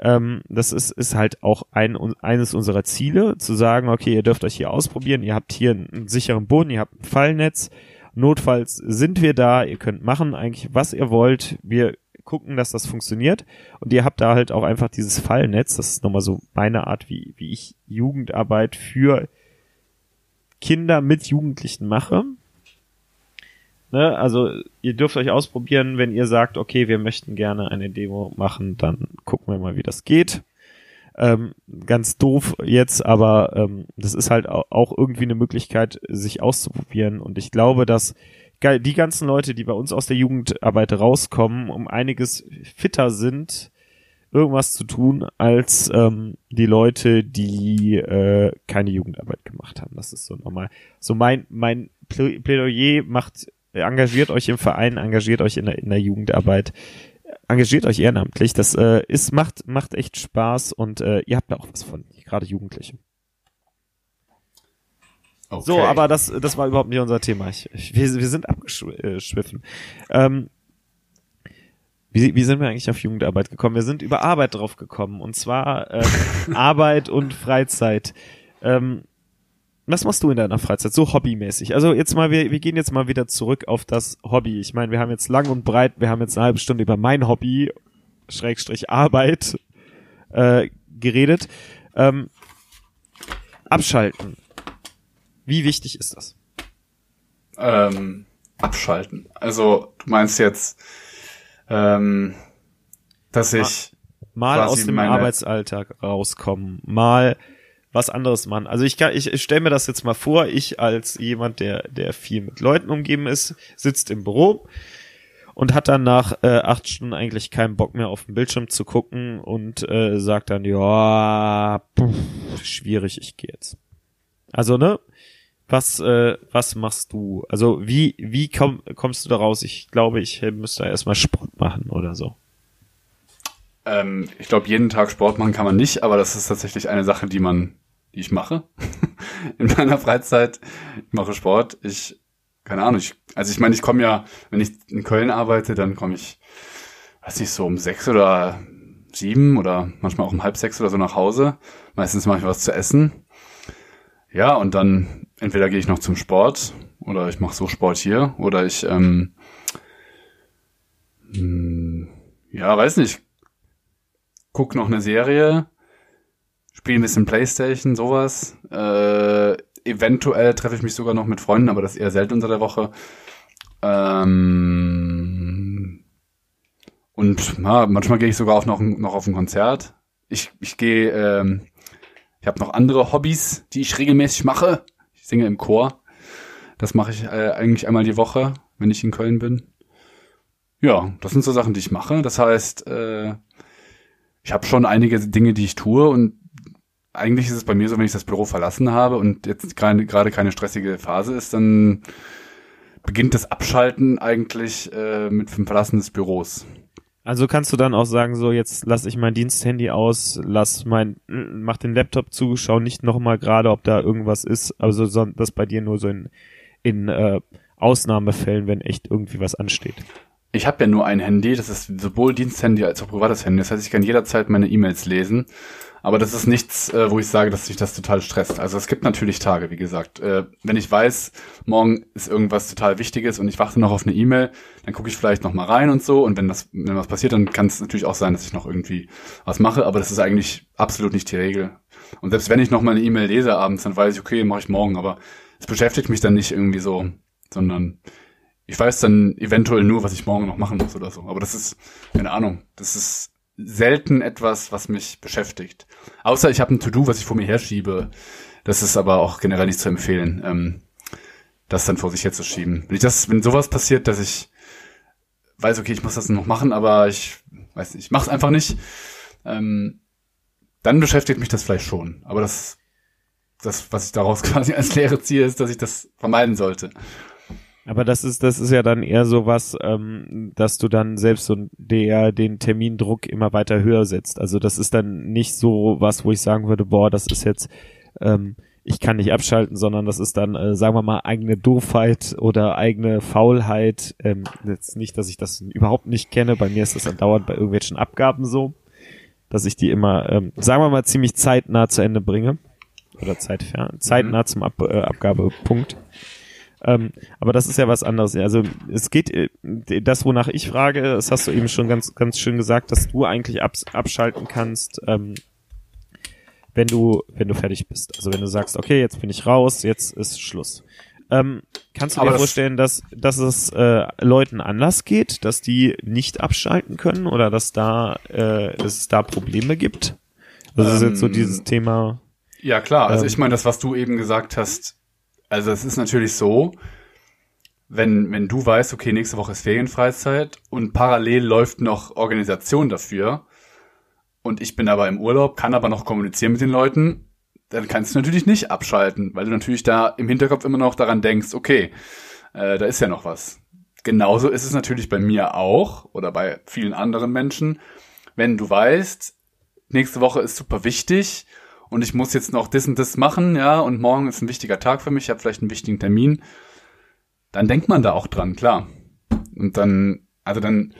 Ähm, das ist, ist halt auch ein, eines unserer Ziele, zu sagen, okay, ihr dürft euch hier ausprobieren, ihr habt hier einen sicheren Boden, ihr habt ein Fallnetz, notfalls sind wir da, ihr könnt machen eigentlich, was ihr wollt, wir gucken, dass das funktioniert. Und ihr habt da halt auch einfach dieses Fallnetz. Das ist nochmal so meine Art, wie, wie ich Jugendarbeit für Kinder mit Jugendlichen mache. Ne? Also ihr dürft euch ausprobieren, wenn ihr sagt, okay, wir möchten gerne eine Demo machen, dann gucken wir mal, wie das geht. Ähm, ganz doof jetzt, aber ähm, das ist halt auch irgendwie eine Möglichkeit, sich auszuprobieren. Und ich glaube, dass die ganzen Leute, die bei uns aus der Jugendarbeit rauskommen, um einiges fitter sind, irgendwas zu tun, als ähm, die Leute, die äh, keine Jugendarbeit gemacht haben. Das ist so normal. So mein, mein Plädoyer macht, engagiert euch im Verein, engagiert euch in der, in der Jugendarbeit, engagiert euch ehrenamtlich. Das äh, ist, macht, macht echt Spaß und äh, ihr habt da auch was von, gerade Jugendliche. Okay. So, aber das, das war überhaupt nicht unser Thema. Ich, ich, wir, wir sind abgeschwiffen. Ähm, wie, wie sind wir eigentlich auf Jugendarbeit gekommen? Wir sind über Arbeit drauf gekommen. Und zwar äh, Arbeit und Freizeit. Ähm, was machst du in deiner Freizeit? So hobbymäßig. Also jetzt mal, wir, wir gehen jetzt mal wieder zurück auf das Hobby. Ich meine, wir haben jetzt lang und breit, wir haben jetzt eine halbe Stunde über mein Hobby, Schrägstrich Arbeit, äh, geredet. Ähm, abschalten. Wie wichtig ist das? Ähm, abschalten. Also du meinst jetzt, ähm, dass ich mal aus dem Arbeitsalltag rauskommen, mal was anderes machen. Also ich kann, ich, ich stelle mir das jetzt mal vor, ich als jemand, der, der viel mit Leuten umgeben ist, sitzt im Büro und hat dann nach äh, acht Stunden eigentlich keinen Bock mehr auf den Bildschirm zu gucken und äh, sagt dann, ja, pff, schwierig, ich gehe jetzt. Also, ne? Was, äh, was machst du? Also, wie, wie komm, kommst du da raus? Ich glaube, ich müsste erstmal Sport machen oder so. Ähm, ich glaube, jeden Tag Sport machen kann man nicht, aber das ist tatsächlich eine Sache, die man, die ich mache in meiner Freizeit. Ich mache Sport. Ich, keine Ahnung, ich, also ich meine, ich komme ja, wenn ich in Köln arbeite, dann komme ich, weiß nicht, so um sechs oder sieben oder manchmal auch um halb sechs oder so nach Hause. Meistens mache ich was zu essen. Ja, und dann entweder gehe ich noch zum Sport oder ich mache so Sport hier oder ich, ähm, hm, ja, weiß nicht, guck noch eine Serie, spiele ein bisschen Playstation, sowas. Äh, eventuell treffe ich mich sogar noch mit Freunden, aber das eher selten unter der Woche. Ähm, und ja, manchmal gehe ich sogar auch noch, noch auf ein Konzert. Ich, ich gehe, ähm, ich habe noch andere Hobbys, die ich regelmäßig mache. Ich singe im Chor. Das mache ich äh, eigentlich einmal die Woche, wenn ich in Köln bin. Ja, das sind so Sachen, die ich mache. Das heißt, äh, ich habe schon einige Dinge, die ich tue und eigentlich ist es bei mir so, wenn ich das Büro verlassen habe und jetzt gerade keine stressige Phase ist, dann beginnt das Abschalten eigentlich äh, mit dem Verlassen des Büros. Also kannst du dann auch sagen, so jetzt lass ich mein Diensthandy aus, lass mein, mach den Laptop zu, schau nicht nochmal gerade, ob da irgendwas ist, also das bei dir nur so in, in äh, Ausnahmefällen, wenn echt irgendwie was ansteht. Ich habe ja nur ein Handy, das ist sowohl Diensthandy als auch privates Handy. Das heißt, ich kann jederzeit meine E-Mails lesen. Aber das ist nichts, äh, wo ich sage, dass sich das total stresst. Also es gibt natürlich Tage, wie gesagt. Äh, wenn ich weiß, morgen ist irgendwas total Wichtiges und ich warte noch auf eine E-Mail, dann gucke ich vielleicht noch mal rein und so. Und wenn das, wenn was passiert, dann kann es natürlich auch sein, dass ich noch irgendwie was mache. Aber das ist eigentlich absolut nicht die Regel. Und selbst wenn ich noch mal eine E-Mail lese abends, dann weiß ich, okay, mache ich morgen. Aber es beschäftigt mich dann nicht irgendwie so, sondern ich weiß dann eventuell nur, was ich morgen noch machen muss oder so. Aber das ist, keine Ahnung, das ist selten etwas, was mich beschäftigt. Außer ich habe ein To-Do, was ich vor mir herschiebe. Das ist aber auch generell nicht zu empfehlen, ähm, das dann vor sich herzuschieben. Wenn ich das, wenn sowas passiert, dass ich weiß, okay, ich muss das noch machen, aber ich weiß nicht, ich mach's einfach nicht, ähm, dann beschäftigt mich das vielleicht schon. Aber das, das, was ich daraus quasi als Lehre ziehe, ist, dass ich das vermeiden sollte. Aber das ist, das ist ja dann eher so was, ähm, dass du dann selbst so der den Termindruck immer weiter höher setzt. Also das ist dann nicht so was, wo ich sagen würde, boah, das ist jetzt, ähm, ich kann nicht abschalten, sondern das ist dann, äh, sagen wir mal, eigene Doofheit oder eigene Faulheit. Ähm, jetzt nicht, dass ich das überhaupt nicht kenne. Bei mir ist das dann dauernd bei irgendwelchen Abgaben so, dass ich die immer, ähm, sagen wir mal, ziemlich zeitnah zu Ende bringe. Oder zeitfern, zeitnah mhm. zum Ab, äh, Abgabepunkt. Ähm, aber das ist ja was anderes. Also es geht, äh, das wonach ich frage, das hast du eben schon ganz, ganz schön gesagt, dass du eigentlich abs abschalten kannst, ähm, wenn du, wenn du fertig bist. Also wenn du sagst, okay, jetzt bin ich raus, jetzt ist Schluss. Ähm, kannst du dir vorstellen, dass, dass es äh, Leuten anders geht, dass die nicht abschalten können oder dass da, äh, es da Probleme gibt? Das ähm, ist jetzt so ähm, dieses Thema. Ja klar, also ähm, ich meine, das, was du eben gesagt hast, also es ist natürlich so, wenn, wenn du weißt, okay, nächste Woche ist Ferienfreizeit und parallel läuft noch Organisation dafür und ich bin aber im Urlaub, kann aber noch kommunizieren mit den Leuten, dann kannst du natürlich nicht abschalten, weil du natürlich da im Hinterkopf immer noch daran denkst, okay, äh, da ist ja noch was. Genauso ist es natürlich bei mir auch oder bei vielen anderen Menschen, wenn du weißt, nächste Woche ist super wichtig und ich muss jetzt noch das und das machen, ja, und morgen ist ein wichtiger Tag für mich, ich habe vielleicht einen wichtigen Termin, dann denkt man da auch dran, klar. Und dann, also dann,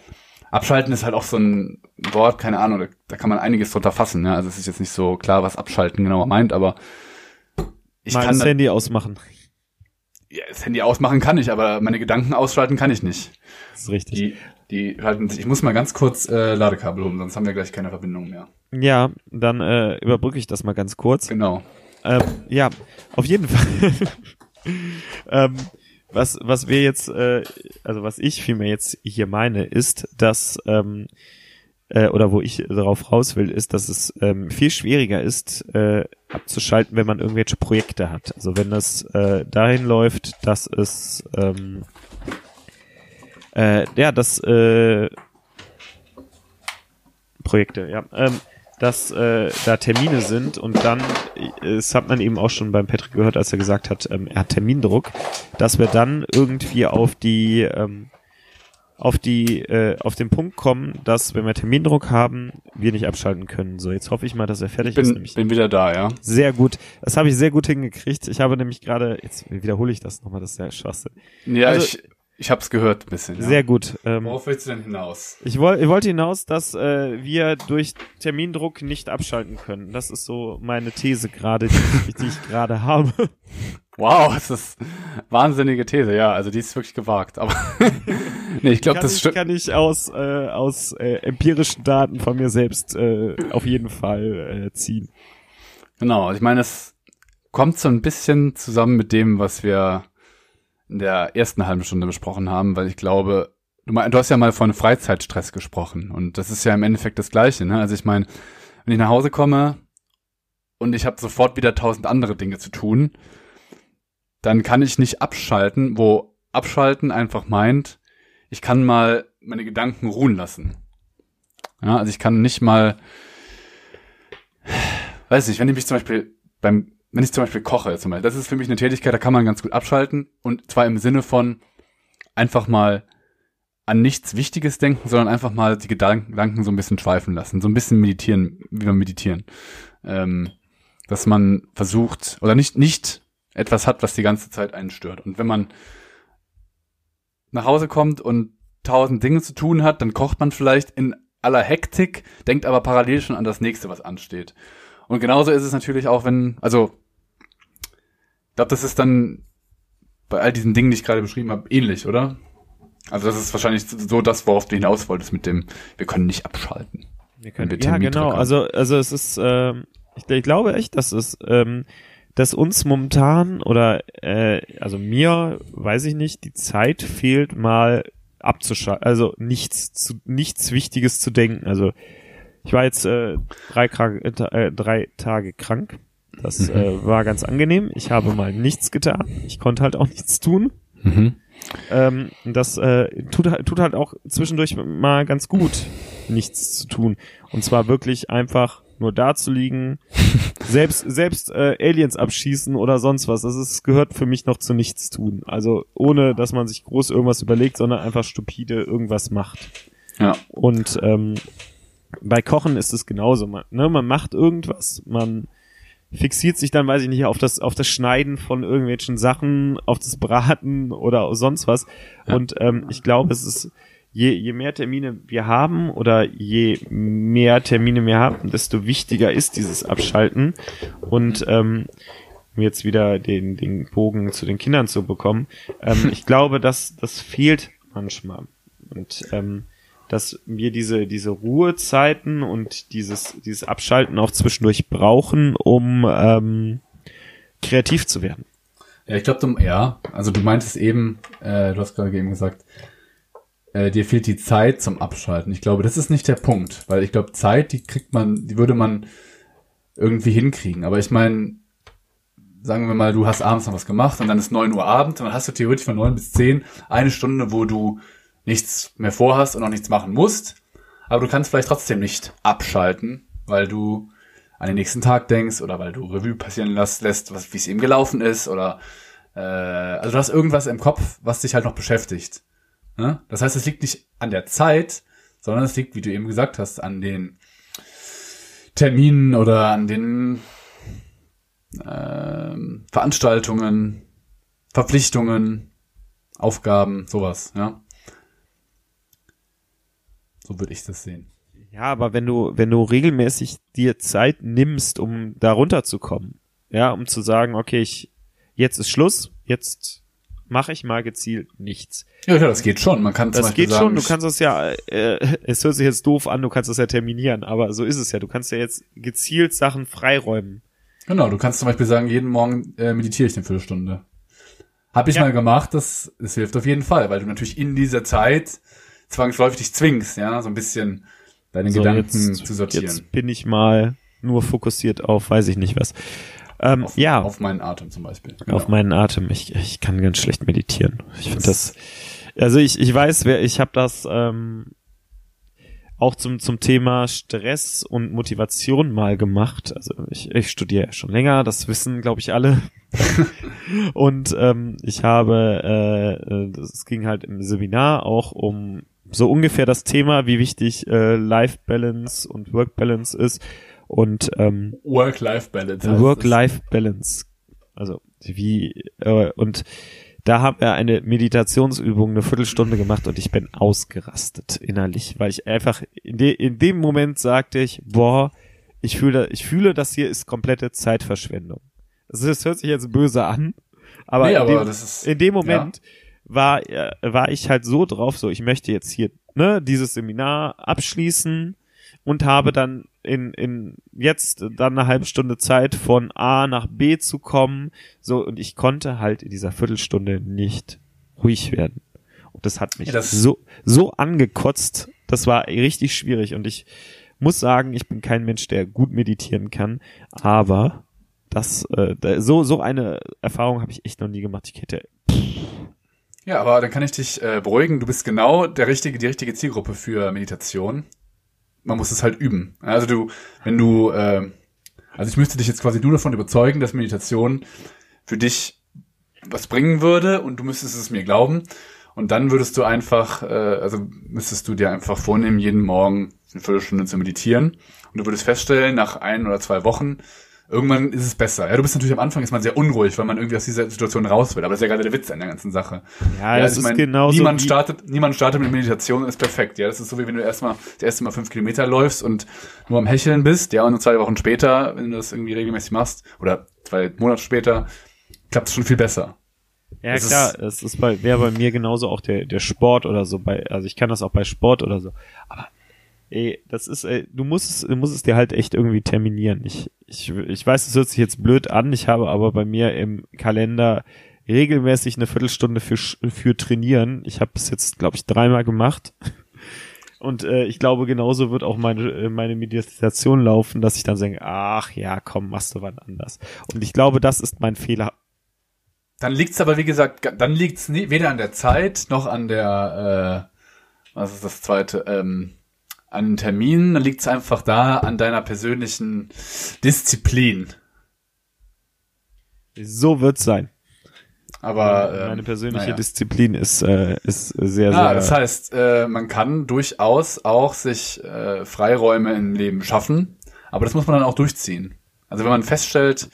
abschalten ist halt auch so ein Wort, keine Ahnung, da, da kann man einiges drunter fassen, ja. Also es ist jetzt nicht so klar, was abschalten genau meint, aber ich Mal kann das Handy ausmachen. Ja, das Handy ausmachen kann ich, aber meine Gedanken ausschalten kann ich nicht. Das ist richtig. Die, die halten sich. Ich muss mal ganz kurz äh, Ladekabel holen, sonst haben wir gleich keine Verbindung mehr. Ja, dann äh, überbrücke ich das mal ganz kurz. Genau. Ähm, ja, auf jeden Fall. ähm, was, was wir jetzt, äh, also was ich vielmehr jetzt hier meine, ist, dass ähm, äh, oder wo ich darauf raus will, ist, dass es ähm, viel schwieriger ist, äh, abzuschalten, wenn man irgendwelche Projekte hat. Also wenn das äh, dahin läuft, dass es ähm, äh, ja, dass äh, Projekte, ja, ähm, dass äh, da Termine sind und dann, das hat man eben auch schon beim Patrick gehört, als er gesagt hat, ähm, er hat Termindruck, dass wir dann irgendwie auf die ähm, auf die äh, auf den Punkt kommen, dass wenn wir Termindruck haben, wir nicht abschalten können. So, jetzt hoffe ich mal, dass er fertig bin, ist. Nämlich bin wieder da, ja. sehr gut. Das habe ich sehr gut hingekriegt. Ich habe nämlich gerade, jetzt wiederhole ich das nochmal, das ist ja schwachsinn. Ja, Also- ich, ich hab's gehört ein bisschen. Ja. Sehr gut. Ähm, Worauf willst du denn hinaus? ich, woll, ich wollte hinaus, dass äh, wir durch Termindruck nicht abschalten können. Das ist so meine These gerade, die, ich- die ich gerade habe. Wow, das ist wahnsinnige These, ja. Also die ist wirklich gewagt. Aber nee, ich glaube, das ich, stimmt. kann ich aus, äh, aus äh, empirischen Daten von mir selbst äh, auf jeden Fall äh, ziehen. Genau, ich meine, es kommt so ein bisschen zusammen mit dem, was wir in der ersten halben Stunde besprochen haben, weil ich glaube, du, du hast ja mal von Freizeitstress gesprochen und das ist ja im Endeffekt das Gleiche. Ne? Also ich meine, wenn ich nach Hause komme und ich habe sofort wieder tausend andere Dinge zu tun, dann kann ich nicht abschalten, wo abschalten einfach meint, ich kann mal meine Gedanken ruhen lassen. Ja, also ich kann nicht mal, weiß nicht, wenn ich mich zum Beispiel beim, wenn ich zum Beispiel koche, zum Beispiel, das ist für mich eine Tätigkeit, da kann man ganz gut abschalten und zwar im Sinne von einfach mal an nichts Wichtiges denken, sondern einfach mal die Gedanken so ein bisschen schweifen lassen, so ein bisschen meditieren, wie wir meditieren. Ähm, dass man versucht, oder nicht, nicht etwas hat, was die ganze Zeit einen stört. Und wenn man nach Hause kommt und tausend Dinge zu tun hat, dann kocht man vielleicht in aller Hektik, denkt aber parallel schon an das nächste, was ansteht. Und genauso ist es natürlich auch, wenn, also, ich glaube, das ist dann bei all diesen Dingen, die ich gerade beschrieben habe, ähnlich, oder? Also das ist wahrscheinlich so das, worauf du hinaus wolltest mit dem, wir können nicht abschalten. Wir können, wir ja, genau. haben. Also, also es ist, ähm, ich, ich glaube echt, dass es, ähm, dass uns momentan oder äh, also mir, weiß ich nicht, die Zeit fehlt, mal abzuschalten, also nichts zu nichts Wichtiges zu denken. Also ich war jetzt äh, drei, krank, äh, drei Tage krank. Das Mhm. äh, war ganz angenehm. Ich habe mal nichts getan. Ich konnte halt auch nichts tun. Mhm. Ähm, das äh, tut, halt- tut halt auch zwischendurch mal ganz gut, nichts zu tun. Und zwar wirklich einfach nur da zu liegen, selbst, selbst äh, Aliens abschießen oder sonst was. Das ist, gehört für mich noch zu nichts tun. Also ohne, dass man sich groß irgendwas überlegt, sondern einfach stupide irgendwas macht. Ja. Und ähm, bei Kochen ist es genauso. Man, ne, man macht irgendwas, man fixiert sich dann, weiß ich nicht, auf das, auf das Schneiden von irgendwelchen Sachen, auf das Braten oder sonst was. Ja. Und ähm, ich glaube, es ist, je, je mehr Termine wir haben oder je mehr Termine wir haben, desto wichtiger ist dieses Abschalten. Und ähm, um jetzt wieder den, den Bogen zu den Kindern zu bekommen, ähm, ich glaube, dass das fehlt manchmal. Und ähm, dass wir diese, diese Ruhezeiten und dieses, dieses Abschalten auch zwischendurch brauchen, um ähm, kreativ zu werden. Ja, ich glaube, ja, also du meintest eben, äh, du hast gerade eben gesagt, äh, dir fehlt die Zeit zum Abschalten. Ich glaube, das ist nicht der Punkt, weil ich glaube, Zeit, die kriegt man, die würde man irgendwie hinkriegen. Aber ich meine, sagen wir mal, du hast abends noch was gemacht und dann ist neun Uhr Abend und dann hast du theoretisch von neun bis zehn eine Stunde, wo du nichts mehr vorhast und auch nichts machen musst. Aber du kannst vielleicht trotzdem nicht abschalten, weil du an den nächsten Tag denkst oder weil du Revue passieren lässt, lässt wie es eben gelaufen ist oder äh, also du hast irgendwas im Kopf, was dich halt noch beschäftigt. Ne? Das heißt, es liegt nicht an der Zeit, sondern es liegt, wie du eben gesagt hast, an den Terminen oder an den ähm, Veranstaltungen, Verpflichtungen, Aufgaben, sowas, ja. So würde ich das sehen. Ja, aber wenn du, wenn du regelmäßig dir Zeit nimmst, um da runterzukommen, ja, um zu sagen, okay, ich, jetzt ist Schluss, jetzt mache ich mal gezielt nichts. Ja, klar, das geht schon. Man kann zum Das Beispiel geht sagen, schon, du kannst das ja, äh, es hört sich jetzt doof an, du kannst das ja terminieren, aber so ist es ja. Du kannst ja jetzt gezielt Sachen freiräumen. Genau, du kannst zum Beispiel sagen, jeden Morgen äh, meditiere ich eine Viertelstunde. Hab ich Ja. mal gemacht, das, das hilft auf jeden Fall, weil du natürlich in dieser Zeit zwangsläufig dich zwingst, ja, so ein bisschen deine So, Gedanken jetzt, zu sortieren. Jetzt bin ich mal nur fokussiert auf, weiß ich nicht was. Ähm, auf, ja, auf meinen Atem zum Beispiel. auf meinen Atem. Ich, ich kann ganz schlecht meditieren. Ich finde das, also ich, ich weiß, wer, ich habe das ähm, auch zum, zum Thema Stress und Motivation mal gemacht. Also ich, ich studiere ja schon länger, das wissen, glaube ich, alle. und ähm, ich habe, äh, es ging halt im Seminar auch um so ungefähr das Thema, wie wichtig äh, Life Balance und Work Balance ist. Und ähm, Work-Life-Balance. heißt Work-Life-Balance. Also wie äh, und da haben wir eine Meditationsübung eine Viertelstunde gemacht und ich bin ausgerastet innerlich, weil ich einfach in, de, in dem Moment sagte ich, boah, ich fühle, ich fühle, das hier ist komplette Zeitverschwendung. Das, ist, das hört sich jetzt böse an, aber, Nee, in, aber dem, das ist- in dem Moment war, äh, war ich halt so drauf, so ich möchte jetzt hier ne, dieses Seminar abschließen und habe dann in, in jetzt dann eine halbe Stunde Zeit von A nach B zu kommen. So, und ich konnte halt in dieser Viertelstunde nicht ruhig werden. Und das hat mich Ja, das- so, so angekotzt. Das war richtig schwierig. Und ich muss sagen, ich bin kein Mensch, der gut meditieren kann, aber das, äh, so, so eine Erfahrung habe ich echt noch nie gemacht. Ich hätte, Ja, aber dann kann ich dich äh, beruhigen. Du bist genau der richtige, die richtige Zielgruppe für Meditation. Man muss es halt üben. Also du, wenn du, äh, also ich müsste dich jetzt quasi nur davon überzeugen, dass Meditation für dich was bringen würde und du müsstest es mir glauben. Und dann würdest du einfach, äh, also müsstest du dir einfach vornehmen, jeden Morgen eine Viertelstunde zu meditieren. Und du würdest feststellen, nach ein oder zwei Wochen, irgendwann ist es besser. Ja, du bist natürlich am Anfang ist man sehr unruhig, weil man irgendwie aus dieser Situation raus will. Aber das ist ja gerade der Witz an der ganzen Sache. ja, das ich ist mein, genauso. Niemand wie- startet, niemand startet mit Meditation und ist perfekt. Ja, das ist so wie wenn du erstmal das erste Mal fünf Kilometer läufst und nur am Hecheln bist. Ja, und zwei Wochen später, wenn du das irgendwie regelmäßig machst oder zwei Monate später, klappt es schon viel besser. Ja Das klar, es ist bei wäre bei mir genauso auch der der Sport oder so bei also ich kann das auch bei Sport oder so. Aber ey, das ist ey, du musst es du musst es dir halt echt irgendwie terminieren. Ich ich ich weiß, es hört sich jetzt blöd an, ich habe aber bei mir im Kalender regelmäßig eine Viertelstunde für für trainieren. Ich habe es jetzt glaube ich dreimal gemacht. Und äh, ich glaube, genauso wird auch meine, äh, meine Meditation laufen, dass ich dann sage, ach ja, komm, machst du wann anders. Und ich glaube, das ist mein Fehler Dann liegt's aber, wie gesagt, dann liegt's nie, weder an der Zeit noch an der, äh, was ist das zweite, ähm, an den Terminen, dann liegt's einfach da an deiner persönlichen Disziplin. So wird's sein. Aber ähm, Meine persönliche naja. Disziplin ist, äh, ist sehr, sehr. Ja, das heißt, äh, man kann durchaus auch sich äh, Freiräume im Leben schaffen, aber das muss man dann auch durchziehen. Also wenn man feststellt,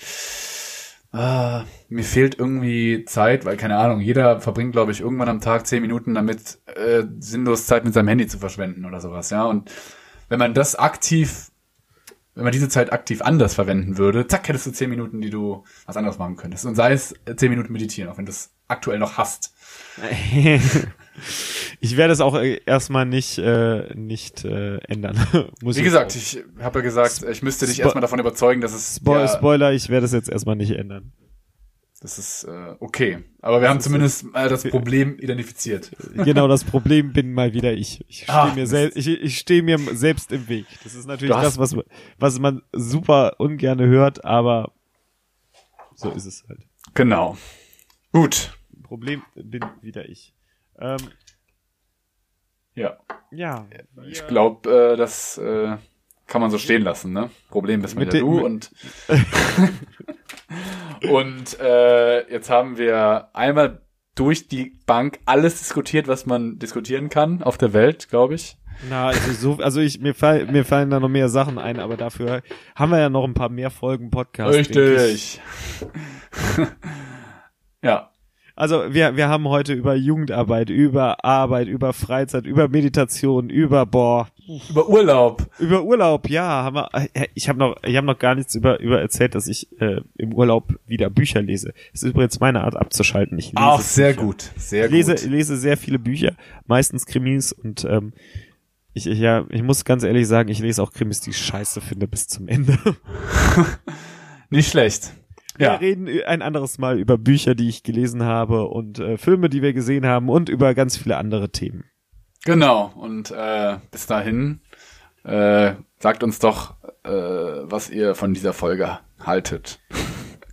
ah, mir fehlt irgendwie Zeit, weil keine Ahnung, jeder verbringt, glaube ich, irgendwann am Tag zehn Minuten damit, äh, sinnlos Zeit mit seinem Handy zu verschwenden oder sowas, ja. Und wenn man das aktiv, wenn man diese Zeit aktiv anders verwenden würde, zack, hättest du zehn Minuten, die du was anderes machen könntest. Und sei es äh, zehn Minuten meditieren, auch wenn du das aktuell noch hast. ich werde es auch äh, erstmal nicht, äh, nicht äh, ändern. Wie gesagt, auch. ich habe ja gesagt, ich müsste dich Spo- erstmal davon überzeugen, dass es Spo ja, Spoiler, ich werde es jetzt erstmal nicht ändern. das ist äh, okay. Aber wir haben zumindest mal das Problem identifiziert. Genau das Problem bin mal wieder ich. Ich stehe Ah, mir, sel ich, ich stehe mir selbst im Weg. Das ist natürlich das, was, was man super ungerne hört, aber so ist es halt. Genau. Gut. Problem bin wieder ich. Ähm, Ja. ja. Ich glaube, äh, das äh, kann man so stehen lassen, ne? Problem bist Mit wieder den- du mit- und und äh, jetzt haben wir einmal durch die Bank alles diskutiert, was man diskutieren kann auf der Welt, glaube ich. Na, also so, also ich, mir, fall, mir fallen da noch mehr Sachen ein, aber dafür haben wir ja noch ein paar mehr Folgen Podcast. Richtig. ja. Also wir, wir haben heute über Jugendarbeit, über Arbeit, über Freizeit, über Meditation, über boah, Über Urlaub. über Urlaub, ja, haben wir, äh, ich habe noch, ich habe noch gar nichts über, über erzählt, dass ich äh, im Urlaub wieder Bücher lese. Das ist übrigens meine Art abzuschalten. Ich lese Auch sehr Bücher. gut. Sehr Ich lese, gut. lese sehr viele Bücher, meistens Krimis und ähm, ich, ich, ja, ich muss ganz ehrlich sagen, ich lese auch Krimis, die ich scheiße finde bis zum Ende. Nicht schlecht. Ja. Wir reden ein anderes Mal über Bücher, die ich gelesen habe und äh, Filme, die wir gesehen haben und über ganz viele andere Themen. Genau. Und äh, bis dahin Äh, sagt uns doch, äh, was ihr von dieser Folge haltet.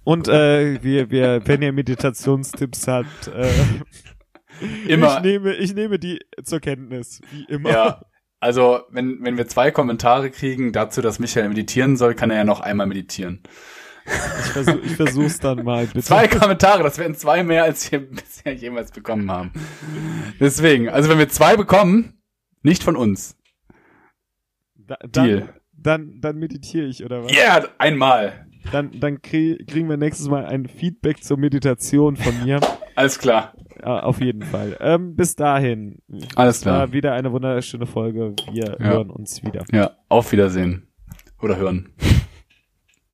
Und äh, wir, wir, wenn ihr Meditationstipps habt, äh, Immer. ich nehme, ich nehme die zur Kenntnis, wie immer. Ja. Also, wenn, wenn wir zwei Kommentare kriegen dazu, dass Michael meditieren soll, kann er ja noch einmal meditieren. Ich, versuch, ich versuch's dann mal, bitte. Zwei Kommentare, das wären zwei mehr, als wir bisher jemals bekommen haben. Deswegen, also wenn wir zwei bekommen, nicht von uns. Da, dann, Deal. Dann, dann meditiere ich, oder was? Ja, yeah, einmal. Dann, dann krie kriegen wir nächstes Mal ein Feedback zur Meditation von mir. Alles klar. Auf jeden Fall. Ähm, bis dahin. Alles Es war klar. wieder eine wunderschöne Folge. Wir Ja. hören uns wieder. Ja, auf Wiedersehen. Oder hören.